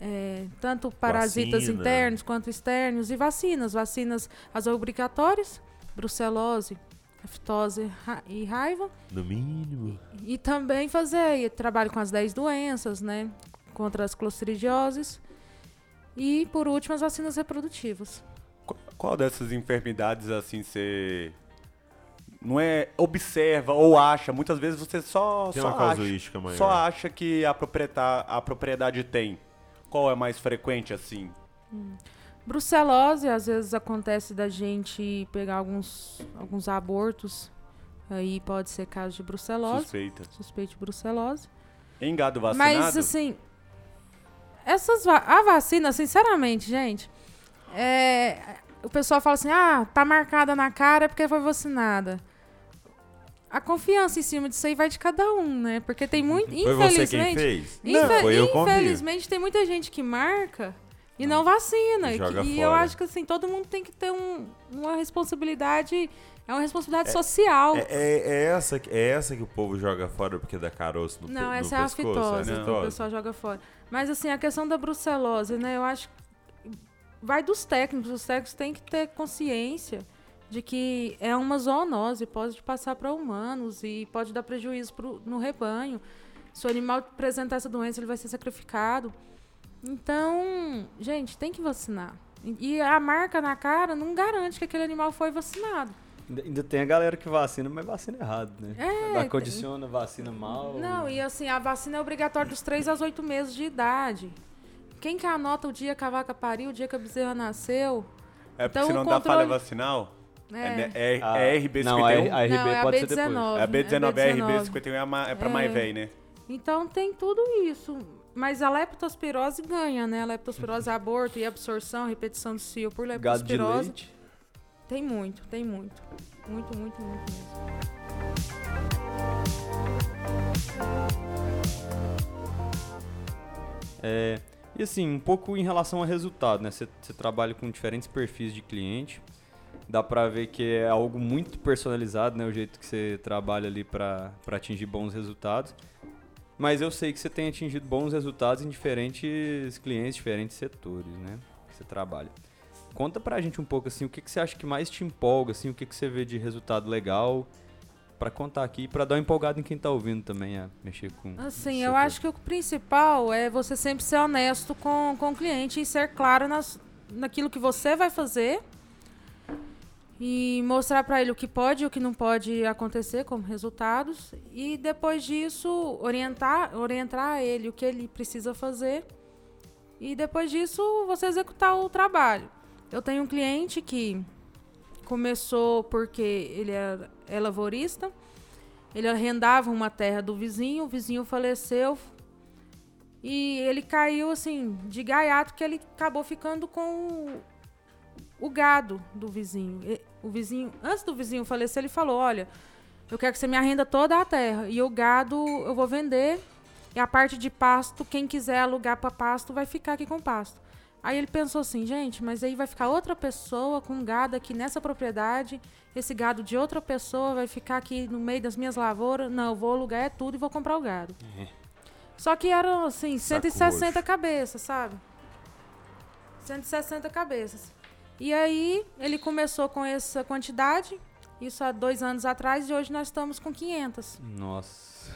é, tanto parasitas Vacina. internos quanto externos e vacinas. Vacinas as obrigatórias, brucelose, aftose ra- e raiva. No mínimo. E também fazer trabalho com as 10 doenças, né? Contra as clostridioses. E, por último, as vacinas reprodutivas. Qu- Qual dessas enfermidades assim você não é observa ou acha? Muitas vezes você só Tem só acha, maior. só acha que a propriedade, a propriedade tem. Qual é mais frequente assim? Brucelose, às vezes acontece da gente pegar alguns, alguns abortos. Aí pode ser caso de brucelose, Suspeita. suspeito de brucelose. Em gado vacinado? Mas, assim, essas va- a vacina, sinceramente, gente, é, o pessoal fala assim, ah, tá marcada na cara porque foi vacinada. A confiança em cima disso aí vai de cada um, né? Porque tem muito, Foi você quem infelizmente, fez? infe- foi eu infelizmente tem muita gente que marca e não vacina. E E, que- e eu acho que assim, todo mundo tem que ter um- uma responsabilidade, é uma responsabilidade social. É, é- é essa, que- é essa que o povo joga fora porque dá caroço no, pe- Não, no essa é a pescoço? fitose, é a que o pessoal joga fora. Mas assim, a questão da brucelose, né? Eu acho que vai dos técnicos. Os técnicos têm que ter consciência de que é uma zoonose, pode passar para humanos e pode dar prejuízo pro, no rebanho. Se o animal apresentar essa doença, ele vai ser sacrificado. Então, gente, tem que vacinar. E a marca na cara não garante que aquele animal foi vacinado. Ainda, tem a galera que vacina, mas vacina errado, né? É, Ela condiciona, vacina mal. Não, e assim, a vacina é obrigatória dos 3 aos 8 meses de idade. Quem que anota o dia que a vaca pariu, o dia que a bezerra nasceu? É porque Então, se não dá falha controle- vacinal, é, É. né, é, Ah, é RB51. Não, a, a RB Não, é a pode ser depois. B19. É a B19, é É RB51 é, é pra É. mais velho, né? Então tem tudo isso. Mas a leptospirose ganha, né? A leptospirose é aborto e absorção, repetição do cio por Gado de leptospirose. leite. Tem muito, tem muito. Muito, muito, muito mesmo. É, e assim, um pouco em relação ao resultado, né? Você trabalha com diferentes perfis de cliente. Dá pra ver que é algo muito personalizado, né? O jeito que você trabalha ali pra atingir bons resultados. Mas eu sei que você tem atingido bons resultados em diferentes clientes, diferentes setores, né? Que você trabalha. Conta pra gente um pouco assim, o que, que você acha que mais te empolga, assim, o que, que você vê de resultado legal pra contar aqui, pra dar uma empolgada em quem tá ouvindo também a mexer com. Assim, eu acho que o principal é você sempre ser honesto com, com o cliente e ser claro nas, naquilo que você vai fazer e mostrar para ele o que pode e o que não pode acontecer como resultados. E depois disso orientar orientar ele o que ele precisa fazer. E depois disso você executar o trabalho. Eu tenho um cliente que começou porque ele é, é lavorista, ele arrendava uma terra do vizinho, o vizinho faleceu. E ele caiu assim de gaiato que ele acabou ficando com o, gado do vizinho. O vizinho, antes do vizinho falecer, ele falou: "Olha, eu quero que você me arrenda toda a terra e o gado eu vou vender e a parte de pasto, quem quiser alugar para pasto vai ficar aqui com pasto". Aí ele pensou assim, gente, mas aí vai ficar outra pessoa com gado aqui nessa propriedade, esse gado de outra pessoa vai ficar aqui no meio das minhas lavouras. Não, eu vou alugar é tudo e vou comprar o gado. Só que eram, assim, Saco 160 cabeças, sabe? 160 cabeças. E aí ele começou com essa quantidade, isso há dois anos atrás, e hoje nós estamos com 500. Nossa.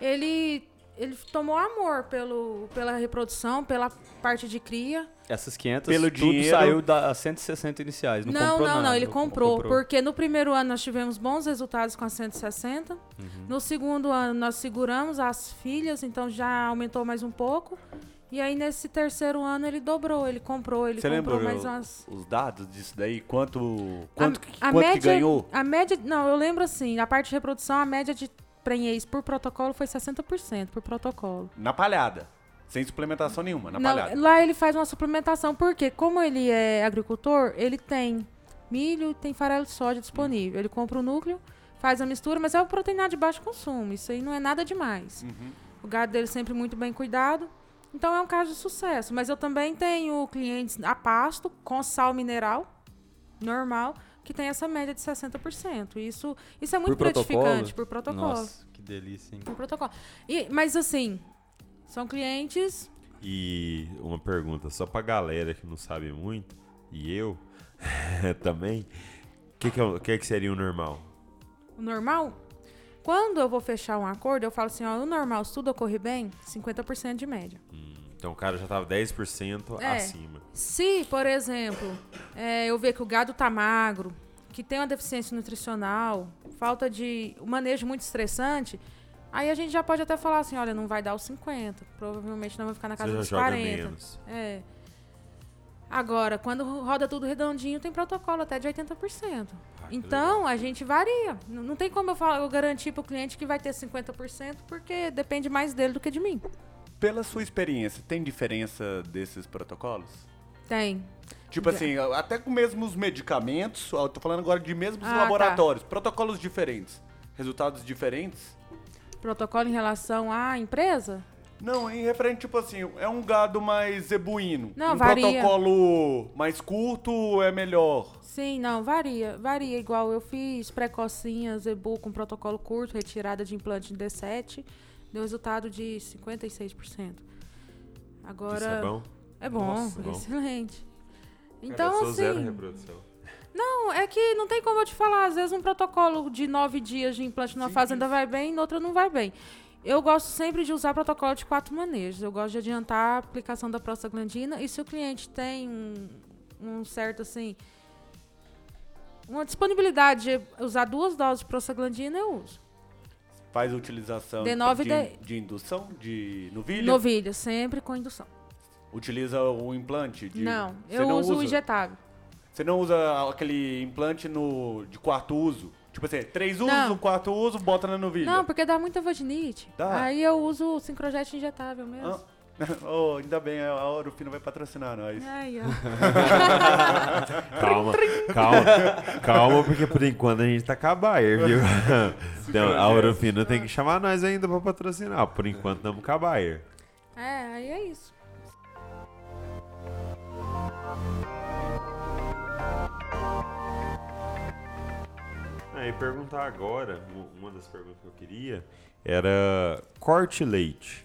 Ele, ele tomou amor pelo, pela reprodução, pela parte de cria. Essas 500, Pelo tudo dinheiro- saiu das 160 iniciais. Não, Não, comprou não, nada, não, ele não comprou, porque no primeiro ano nós tivemos bons resultados com a 160. Uhum. No segundo ano nós seguramos as filhas, então já aumentou mais um pouco. E aí nesse terceiro ano ele dobrou, ele comprou, ele Você comprou lembra mais umas. os dados disso daí? Quanto, quanto, que- a quanto que média, ganhou? A média, não, eu lembro assim, a parte de reprodução, a média de prenhez por protocolo foi 60% por protocolo. Na palhada. Sem suplementação nenhuma, na Não, palhada. lá ele faz uma suplementação, porque como ele é agricultor, ele tem milho e tem farelo de soja disponível. Ele compra o núcleo, faz a mistura, mas é uma proteína de baixo consumo. Isso aí não é nada demais. Uhum. O gado dele sempre muito bem cuidado. Então é um caso de sucesso. Mas eu também tenho clientes a pasto com sal mineral normal, que tem essa média de 60%. Isso, isso é muito Por protocolo? gratificante por protocolo. Nossa, que delícia, hein? Por protocolo. E, mas assim, são clientes E uma pergunta, só pra galera que não sabe muito, e eu também, o que, que, é o- que, que seria o normal? O normal, quando eu vou fechar um acordo, eu falo assim, ó, o normal, se tudo ocorrer bem, 50% de média. Então o cara já tava 10% É. acima. Se, por exemplo, é, eu ver que o gado tá magro, que tem uma deficiência nutricional, falta de um manejo muito estressante, aí a gente já pode até falar assim, olha, não vai dar os 50, provavelmente não vai ficar na casa Você já dos joga 40. menos. É. Agora, quando roda tudo redondinho, tem protocolo até de 80%. Ah, Então, a gente varia. Não tem como eu, falar, eu garantir para o cliente que vai ter 50%, porque depende mais dele do que de mim. Pela sua experiência, tem diferença desses protocolos? Tem. Tipo assim, até com mesmos medicamentos, tô falando agora de mesmos Ah, laboratórios, protocolos diferentes, resultados diferentes. Protocolo em relação à empresa? Não, em referente, tipo assim, é um gado mais zebuíno. Não, um varia. protocolo mais curto é melhor. Sim, não, varia. Varia. Igual eu fiz precocinha, zebu com protocolo curto, retirada de implante em D7, deu resultado de 56%. Agora. Isso é bom? É bom, Nossa, bom. excelente. Cara, Então, eu sou zero assim. reprodução. Não, é que não tem como eu te falar. Às vezes um protocolo de nove dias de implante numa Sim, fazenda isso. vai bem, noutra não vai bem. Eu gosto sempre de usar protocolo de quatro manejos. Eu gosto de adiantar a aplicação da prostaglandina. E se o cliente tem um, um certo, assim... Uma disponibilidade de usar duas doses de prostaglandina, eu uso. Faz utilização D9 de, de- de indução, de novilha. Novilha, sempre com indução. Utiliza o implante? De, não, Você eu não uso o usa- injetável. Você não usa aquele implante no, de quarto uso? Tipo assim, três usos, Não. o quarto uso, bota na novilha. Não, porque dá muita vaginite. Dá? Aí eu uso o sincrojet injetável mesmo. Ah, oh, ainda bem, a Orofino vai patrocinar nós. Ó. Calma, calma, calma, porque por enquanto a gente tá com a Bayer, viu? Então, a Orofino tem que chamar nós ainda pra patrocinar. Por enquanto, estamos com a Bayer. É, aí é isso. Aí perguntar agora, uma das perguntas que eu queria era corte leite.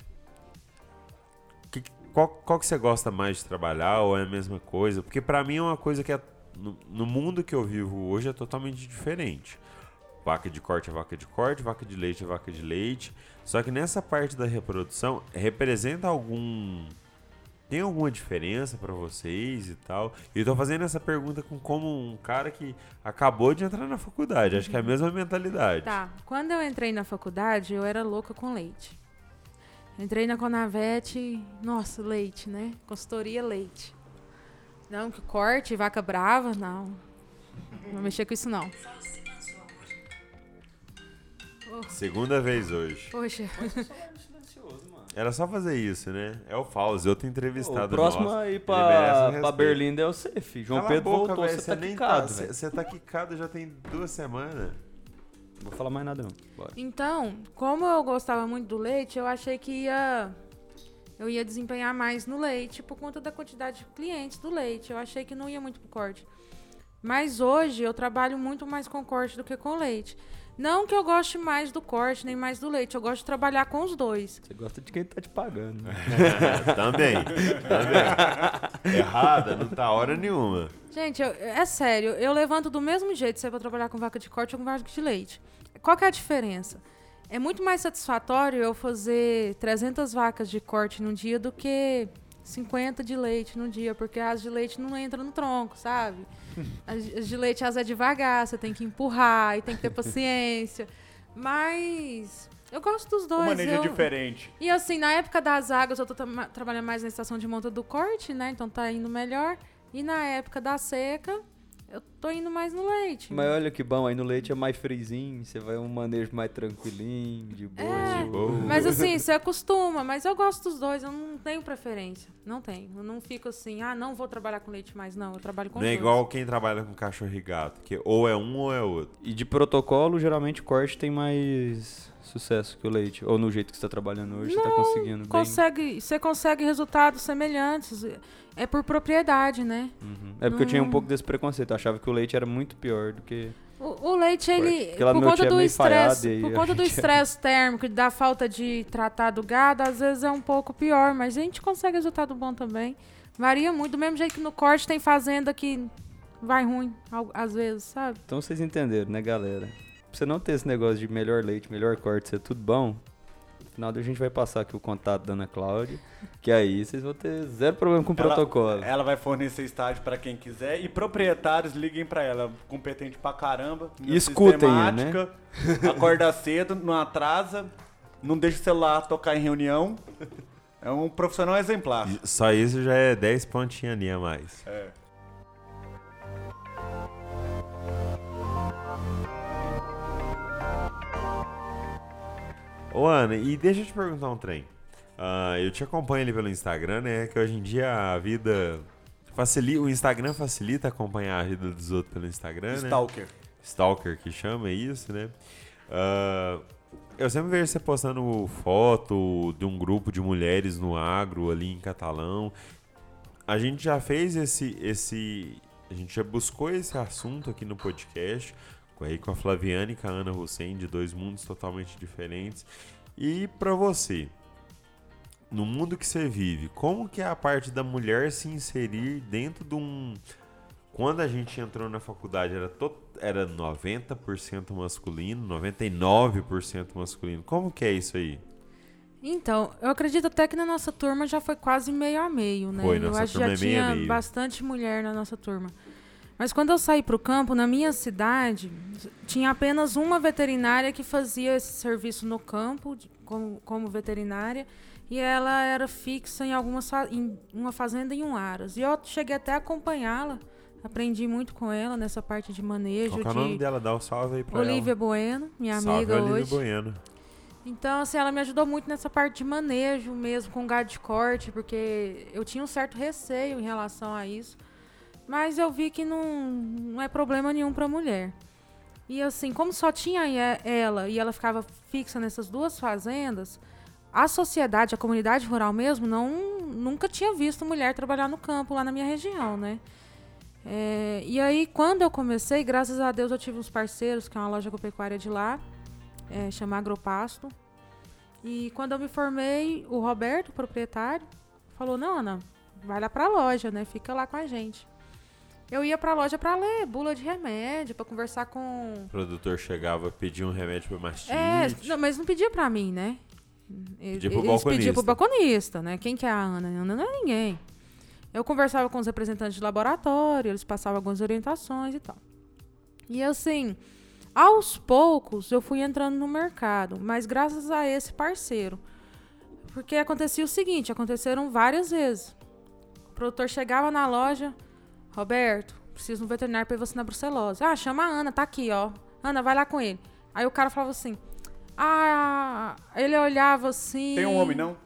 Que- qual, qual que você gosta mais de trabalhar ou é a mesma coisa? Porque pra mim é uma coisa que é, no, no mundo que eu vivo hoje é totalmente diferente. Vaca de corte é vaca de corte, vaca de leite é vaca de leite. Só que nessa parte da reprodução, representa algum. Tem alguma diferença para vocês e tal? E eu tô fazendo essa pergunta com como um cara que acabou de entrar na faculdade. Acho que é a mesma mentalidade. Tá. Quando eu entrei na faculdade, eu era louca com leite. Entrei na Conavete, nossa, leite, né? Consultoria leite. Não, que corte, vaca brava, não. Não vou mexer com isso, não. Segunda vez hoje. Poxa, Era só fazer isso, né? É o Fauzi, outro entrevistado O próximo nosso. aí pra, pra. Berlim é o Cef. João Cala Pedro boca, voltou, você tá nem quicado, tá, velho. Você tá quicado já tem duas semanas. Não vou falar mais nada não. Bora. Então, como eu gostava muito do leite, eu achei que ia eu ia desempenhar mais no leite por conta da quantidade de clientes do leite. Eu achei que não ia muito pro corte. Mas hoje eu trabalho muito mais com corte do que com leite. Não que eu goste mais do corte nem mais do leite, eu gosto de trabalhar com os dois. Você gosta de quem tá te pagando, né? também, também. Errada, não tá hora nenhuma. Gente, eu- é sério, eu levanto do mesmo jeito se eu vou trabalhar com vaca de corte ou com vaca de leite. Qual que é a diferença? É muito mais satisfatório eu fazer 300 vacas de corte num dia do que 50 de leite num dia, porque as de leite não entram no tronco, sabe? As as de leite elas é devagar, você tem que empurrar e tem que ter paciência. Mas eu gosto dos Um dois. manejo eu- diferente. e assim, na época das águas, eu tô tra- trabalhando mais na estação de monta do corte, né? Então tá indo melhor. E na época da seca, eu tô indo mais no leite. Mas olha que bom, aí no leite é mais frizinho, você vai um manejo mais tranquilinho, de boa. É, de boa. Mas assim, você acostuma. Mas eu gosto dos dois, eu não tenho preferência. Não tenho. Eu não fico assim, ah, não vou trabalhar com leite mais, não. Eu trabalho com Não é dois. igual quem trabalha com cachorro e gato, que ou é um ou é outro. E de protocolo, geralmente corte tem mais sucesso que o leite. Ou no jeito que você tá trabalhando hoje, você tá conseguindo bem. Consegue, você consegue resultados semelhantes. É por propriedade, né? Uhum. É porque eu tinha um Não- pouco desse preconceito. Eu achava que o leite era muito pior do que. O, o leite, ele, por conta do estresse, por conta do estresse térmico e da falta de tratar do gado, às vezes é um pouco pior, mas a gente consegue resultado bom também. Varia muito, do mesmo jeito que no corte tem fazenda que vai ruim, às vezes, sabe? Então vocês entenderam, né, galera? Pra você não ter esse negócio de melhor leite, melhor corte, ser tudo bom, final a gente vai passar aqui o contato da Ana Cláudia, que aí vocês vão ter zero problema com o Ela- protocolo. Ela vai fornecer estágio pra quem quiser e proprietários liguem pra ela, competente pra caramba. Escutem, né? Acorda cedo, não atrasa, não deixa o celular tocar em reunião. É um profissional exemplar. Só isso já é 10 pontinhos ali a mais. É. Ô Ana, e deixa eu te perguntar um trem. Ah, eu te acompanho ali pelo Instagram, né? Que hoje em dia a vida. Facilita, o Instagram facilita acompanhar a vida dos outros pelo Instagram, né? Stalker. Stalker que chama, é isso, né? Ah, eu sempre vejo você postando foto de um grupo de mulheres no agro ali em Catalão. A gente já fez esse, esse. A gente já buscou esse assunto aqui no podcast. Aí com a Flaviane e com a Ana Hussein, de dois mundos totalmente diferentes. E pra você, no mundo que você vive, como que é a parte da mulher se inserir dentro de um. Quando a gente entrou na faculdade era, to... era 90% masculino, 99% masculino. Como que é isso aí? Então, eu acredito até que na nossa turma já foi quase meio a meio, né? Foi, eu acho que já é meio tinha meio. bastante mulher na nossa turma. Mas quando eu saí para o campo, na minha cidade, tinha apenas uma veterinária que fazia esse serviço no campo, de- como, como veterinária, e ela era fixa em algumas em uma fazenda em um aras. E eu cheguei até a acompanhá-la, aprendi muito com ela nessa parte de manejo Qual é o nome de dela? Dá um salve aí Olivia ela. Bueno, minha salve, amiga Olivia hoje. Bueno. Então, assim, ela me ajudou muito nessa parte de manejo mesmo, com gado de corte, porque eu tinha um certo receio em relação a isso. Mas eu vi que não, não é problema nenhum para mulher. E assim, como só tinha e- ela e ela ficava fixa nessas duas fazendas, a sociedade, a comunidade rural mesmo, não, nunca tinha visto mulher trabalhar no campo lá na minha região, né? É, e aí, quando eu comecei, graças a Deus eu tive uns parceiros, que é uma loja agropecuária de lá, é, chama Agropasto. E quando eu me formei, o Roberto, o proprietário, falou: Não, Ana, vai lá pra loja, né? Fica lá com a gente. Eu ia pra loja pra ler bula de remédio, pra conversar com. O produtor chegava, pedia um remédio pra mastite. É, não, mas não pedia pra mim, né? Pedia pro Eles pediam pro balconista. balconista, né? Quem que é a Ana? A Ana não é ninguém. Eu conversava com os representantes de laboratório, eles passavam algumas orientações e tal. E assim, aos poucos eu fui entrando no mercado, mas graças a esse parceiro. Porque acontecia o seguinte, aconteceram várias vezes. O produtor chegava na loja, Roberto, preciso de um veterinário para ir vacinar brucelose. Ah, chama a Ana, tá aqui, ó. Ana, vai lá com ele. Aí o cara falava assim, ah, ele olhava assim... Tem um homem, não?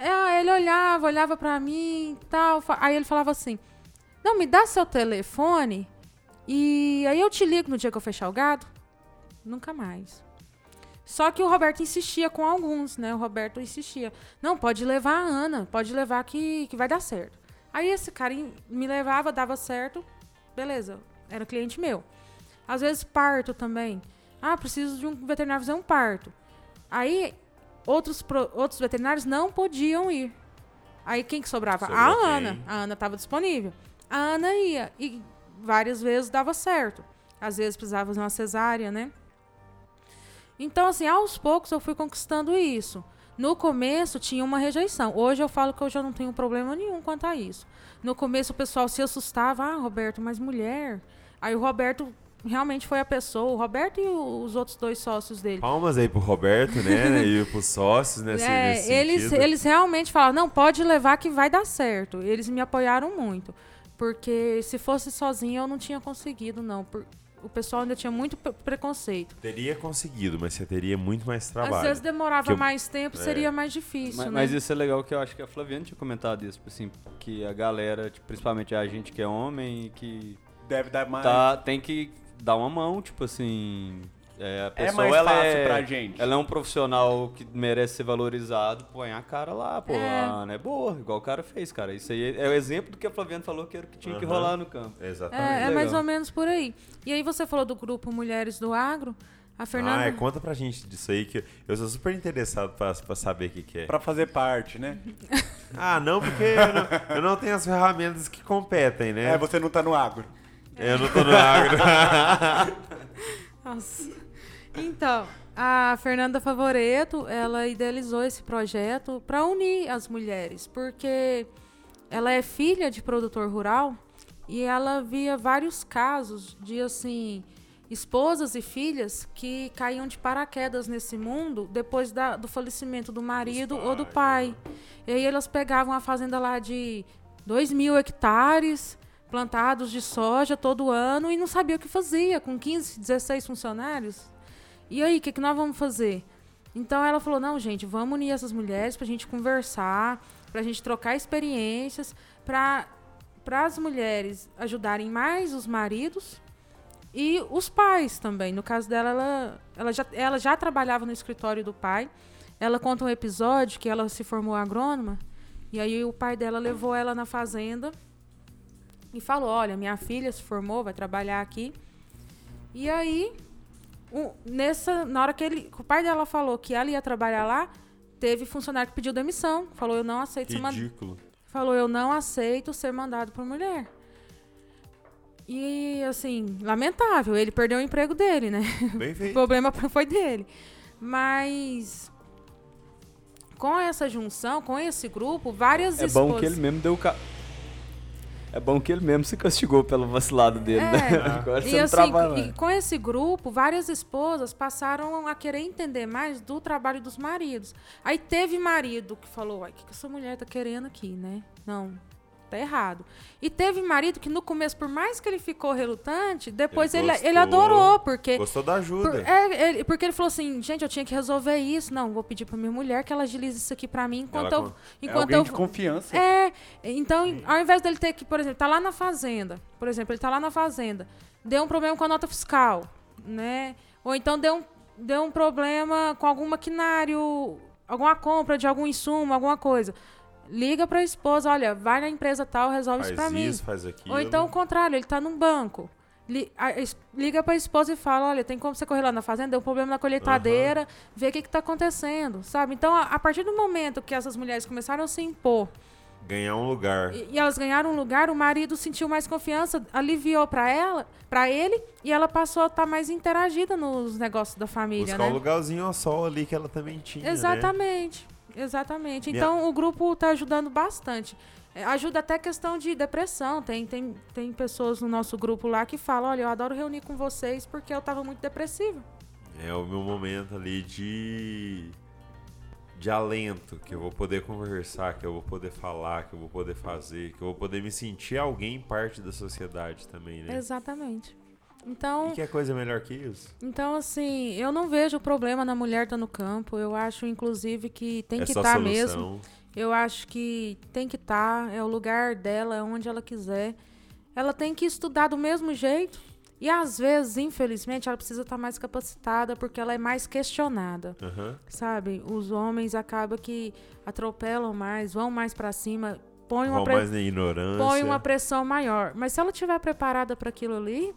É, ele olhava, olhava pra mim e tal. Aí ele falava assim: Não, me dá seu telefone e aí eu te ligo no dia que eu fechar o gado. Nunca mais. Só que o Roberto insistia com alguns, né? O Roberto insistia: Não, pode levar a Ana, pode levar que, que vai dar certo. Aí esse cara me levava, dava certo, beleza, era cliente meu. Às vezes parto também. Ah, preciso de um veterinário fazer um parto. Aí outros, outros veterinários não podiam ir. Aí quem que sobrava? Sobrou a quem? Ana. A Ana estava disponível. A Ana ia. E várias vezes dava certo. Às vezes precisava fazer uma cesárea, né? Então, assim, aos poucos eu fui conquistando isso. No começo tinha uma rejeição. Hoje eu falo que eu já não tenho problema nenhum quanto a isso. No começo o pessoal se assustava. Ah, Roberto, mas mulher. Aí o Roberto realmente foi a pessoa. O Roberto e os outros dois sócios dele. Palmas aí pro Roberto, né? e pros sócios nesse, É, nesse eles, sentido. eles realmente falaram, não, pode levar que vai dar certo. Eles me apoiaram muito. Porque se fosse sozinha eu não tinha conseguido, não. Por- o pessoal ainda tinha muito pre- preconceito. Teria conseguido, mas você teria muito mais trabalho. Às vezes demorava eu- mais tempo, é. seria mais difícil, Mas, né? mas isso é legal que eu acho que a Flaviana tinha comentado isso, tipo assim, que a galera, tipo, principalmente a gente que é homem e que Deve dar mais. tá, tem que dar uma mão, tipo assim. É, a É pessoa, mais ela fácil é, pra gente. Ela é um profissional que merece ser valorizado, põe a cara lá, pô. É. A Ana é boa, igual o cara fez, cara. Isso aí é o exemplo do que a Flaviana falou que era o que tinha que Aham. rolar no campo. Exatamente. É, é mais ou menos por aí. E aí você falou do grupo Mulheres do Agro. A Fernanda. Ah, é, conta pra gente disso aí que eu sou super interessado pra, pra saber o que, que é. Pra fazer parte, né? Ah, não, porque eu não, eu não tenho as ferramentas que competem, né? É, você não tá no agro. Eu não tô no agro. Nossa. Então, a Fernanda Favoreto, ela idealizou esse projeto para unir as mulheres, porque ela é filha de produtor rural e ela via vários casos de assim esposas e filhas que caíam de paraquedas nesse mundo depois da- do falecimento do marido ou do pai. E aí elas pegavam a fazenda lá de 2 mil hectares plantados de soja todo ano e não sabia o que fazia com 15, 16 funcionários. E aí, o que, que nós vamos fazer? Então ela falou: não, gente, vamos unir essas mulheres para a gente conversar, para a gente trocar experiências, para as mulheres ajudarem mais os maridos e os pais também. No caso dela, ela, ela, já, ela já trabalhava no escritório do pai. Ela conta um episódio que ela se formou agrônoma e aí o pai dela levou ela na fazenda e falou: Olha, minha filha se formou, vai trabalhar aqui. E aí, o- nessa, na hora que, ele, o pai dela falou que ela ia trabalhar lá, teve funcionário que pediu demissão. Falou: Eu não aceito ser mandado. Ridículo. Falou: Eu não aceito ser mandado por mulher. E, assim, lamentável. Ele perdeu o emprego dele, né? Bem O feito. problema foi dele. Mas. Com essa junção, com esse grupo, várias É bom que ele mesmo deu o ca... É bom que ele mesmo se castigou pelo vacilado dele, É, né? Agora e você não assim, trabalha e com esse grupo, várias esposas passaram a querer entender mais do trabalho dos maridos. Aí teve marido que falou, "Uai, o que, que essa mulher tá querendo aqui, né? Não, tá errado. E teve marido que no começo, por mais que ele ficou relutante, depois Ele ele, gostou. ele adorou, porque... Gostou da ajuda. por- é, ele- porque ele falou assim, gente, eu tinha que resolver isso. Não, vou pedir pra minha mulher que ela agilize isso aqui pra mim enquanto Ela eu... É Enquanto alguém eu de confiança. é, então, ao invés dele ter que, por exemplo, tá lá na fazenda, por exemplo, ele tá lá na fazenda, deu um problema com a nota fiscal, né? Ou então deu um, deu um problema com algum maquinário, alguma compra de algum insumo, alguma coisa. Liga pra esposa, olha, vai na empresa tal, resolve isso pra Faz mim. isso, faz aquilo. Ou então o contrário, ele tá num banco. A- liga pra esposa e fala, olha, tem como você correr lá na fazenda, deu um problema na colheitadeira, vê o que que tá acontecendo, sabe? Então, a, a partir do momento que essas mulheres começaram a se impor Ganhar um lugar. E, e elas ganharam um lugar, o marido sentiu mais confiança, aliviou pra ela, para ele, e ela passou a estar mais interagida nos negócios da família, Buscar né? um lugarzinho ao sol ali que ela também tinha, né? Exatamente. Exatamente. Minha- Então o grupo está ajudando bastante. É, ajuda até questão de depressão. Tem, tem, tem pessoas no nosso grupo lá que falam: olha, eu adoro reunir com vocês porque eu estava muito depressiva. É o meu momento ali de de alento, que eu vou poder conversar, que eu vou poder falar, que eu vou poder fazer, que eu vou poder me sentir alguém parte da sociedade também, né? Exatamente. Então, E que é coisa melhor que isso? então, assim, eu não vejo problema na mulher estar no campo. Eu acho, inclusive, que tem é que estar solução. mesmo. Eu acho que tem que estar, é o lugar dela, é onde ela quiser. Ela tem que estudar do mesmo jeito. E às vezes, infelizmente, ela precisa estar mais capacitada porque ela é mais questionada. Aham. Sabe? Os homens acabam que atropelam mais, vão mais pra cima, põem uma, pre- põe uma pressão maior. Mas se ela estiver preparada para aquilo ali,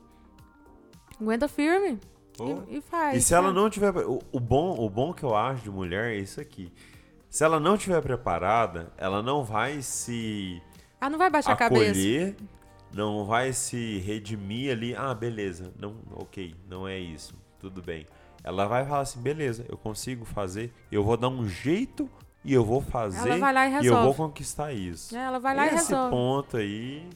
aguenta firme Pô. e, e faz. E se ela sabe? não tiver. O, o bom, o bom que eu acho de mulher é isso aqui. Se ela não tiver preparada, ela não vai se Ela não vai baixar a cabeça. acolher, não vai se redimir ali. Ah, beleza, não, ok, não é isso, tudo bem. Ela vai falar assim, beleza, eu consigo fazer, eu vou dar um jeito e eu vou fazer Ela vai lá e e eu vou resolve. conquistar isso. Ela vai lá e Esse resolve. ponto aí.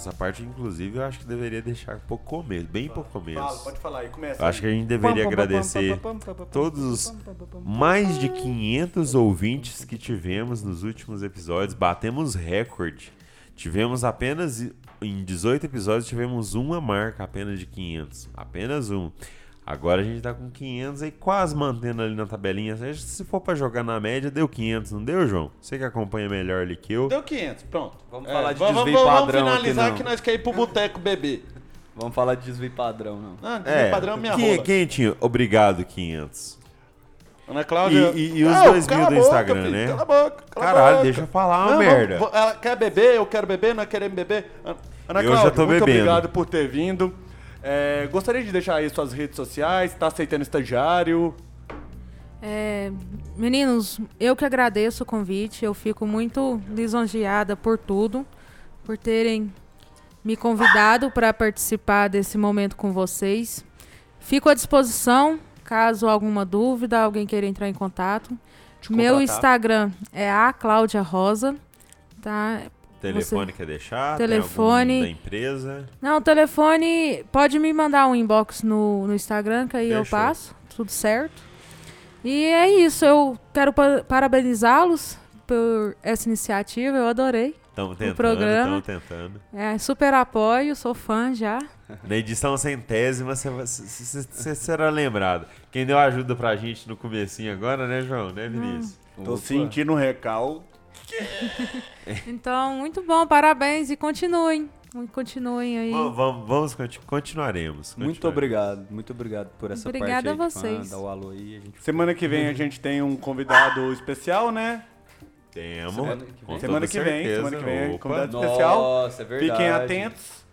Essa parte, inclusive, eu acho que deveria deixar um pouco começo, bem pouco começo. Fala, pode falar aí, começa. Eu acho que a gente deveria agradecer todos os mais de 500 ouvintes que tivemos nos últimos episódios. Batemos recorde. Tivemos apenas, em 18 episódios, tivemos uma marca apenas de 500. Apenas um. Agora a gente tá com 500 e quase mantendo ali na tabelinha. Se for pra jogar na média, deu 500, não deu, João? Você que acompanha melhor ali que eu. Deu 500, pronto. Vamos É, falar de vamos, desvio vamos, padrão Vamos aqui, finalizar não. que nós quer ir pro boteco beber. Vamos falar de desvio padrão, não. Ah, desvio padrão é minha quem, rola. quem tinha? Obrigado, 500. Ana Cláudia... E- e- e os Não, dois mil do boca, Instagram, filho, né? Cala a boca, cala a Caralho, boca. deixa eu falar uma Não, merda. vamos- ela quer beber, eu quero beber, nós queremos beber. Ana Eu Cláudia, já tô muito bebendo. obrigado por ter vindo. É, gostaria de deixar aí suas redes sociais, tá aceitando estagiário. É, meninos, eu que agradeço o convite. Eu fico muito lisonjeada por tudo, por terem me convidado para participar desse momento com vocês. Fico à disposição, caso alguma dúvida, alguém queira entrar em contato. Meu. Instagram é a Cláudia Rosa, tá? Telefone quer deixar? Telefone. Da empresa? Não, o telefone pode me mandar um inbox no, no Instagram, que aí eu Fechou. passo, tudo certo. E é isso, eu quero pa- parabenizá-los por essa iniciativa, eu adorei. Estamos tentando, programa. estamos tentando. É, super apoio, sou fã já. Na edição centésima, você será lembrado. Quem deu ajuda pra gente no comecinho agora, né, João? Né, Vinícius? Tô Opa. sentindo um recalque. Então, muito bom, parabéns e continuem. Continuem aí. Vamos, vamos, vamos conti- continuaremos, Muito obrigado, muito obrigado por essa Obrigada parte aí a vocês. o alô aí. A gente... Semana que vem a gente tem um convidado especial, né? Temos. Semana que vem. Semana que vem, semana que vem, Opa. convidado especial. Nossa, é verdade. Fiquem atentos.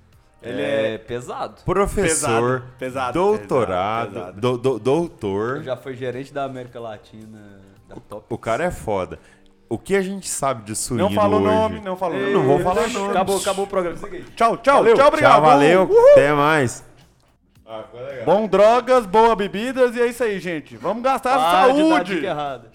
Ele é... é pesado. Professor, Pesado, pesado, doutorado, pesado, pesado. do- do- doutor. Já foi gerente da América Latina, da Top. O cara é foda. O que a gente sabe de suíno Não fala o nome, não fala nome. não vou falar nome. Acabou, acabou o programa. Segue aí. Tchau, tchau, Valeu, tchau, obrigado. Tchau, valeu. Uhul. Até mais. Bom drogas, boa bebidas e é isso aí, gente. Vamos gastar Para de dar saúde. dica errada.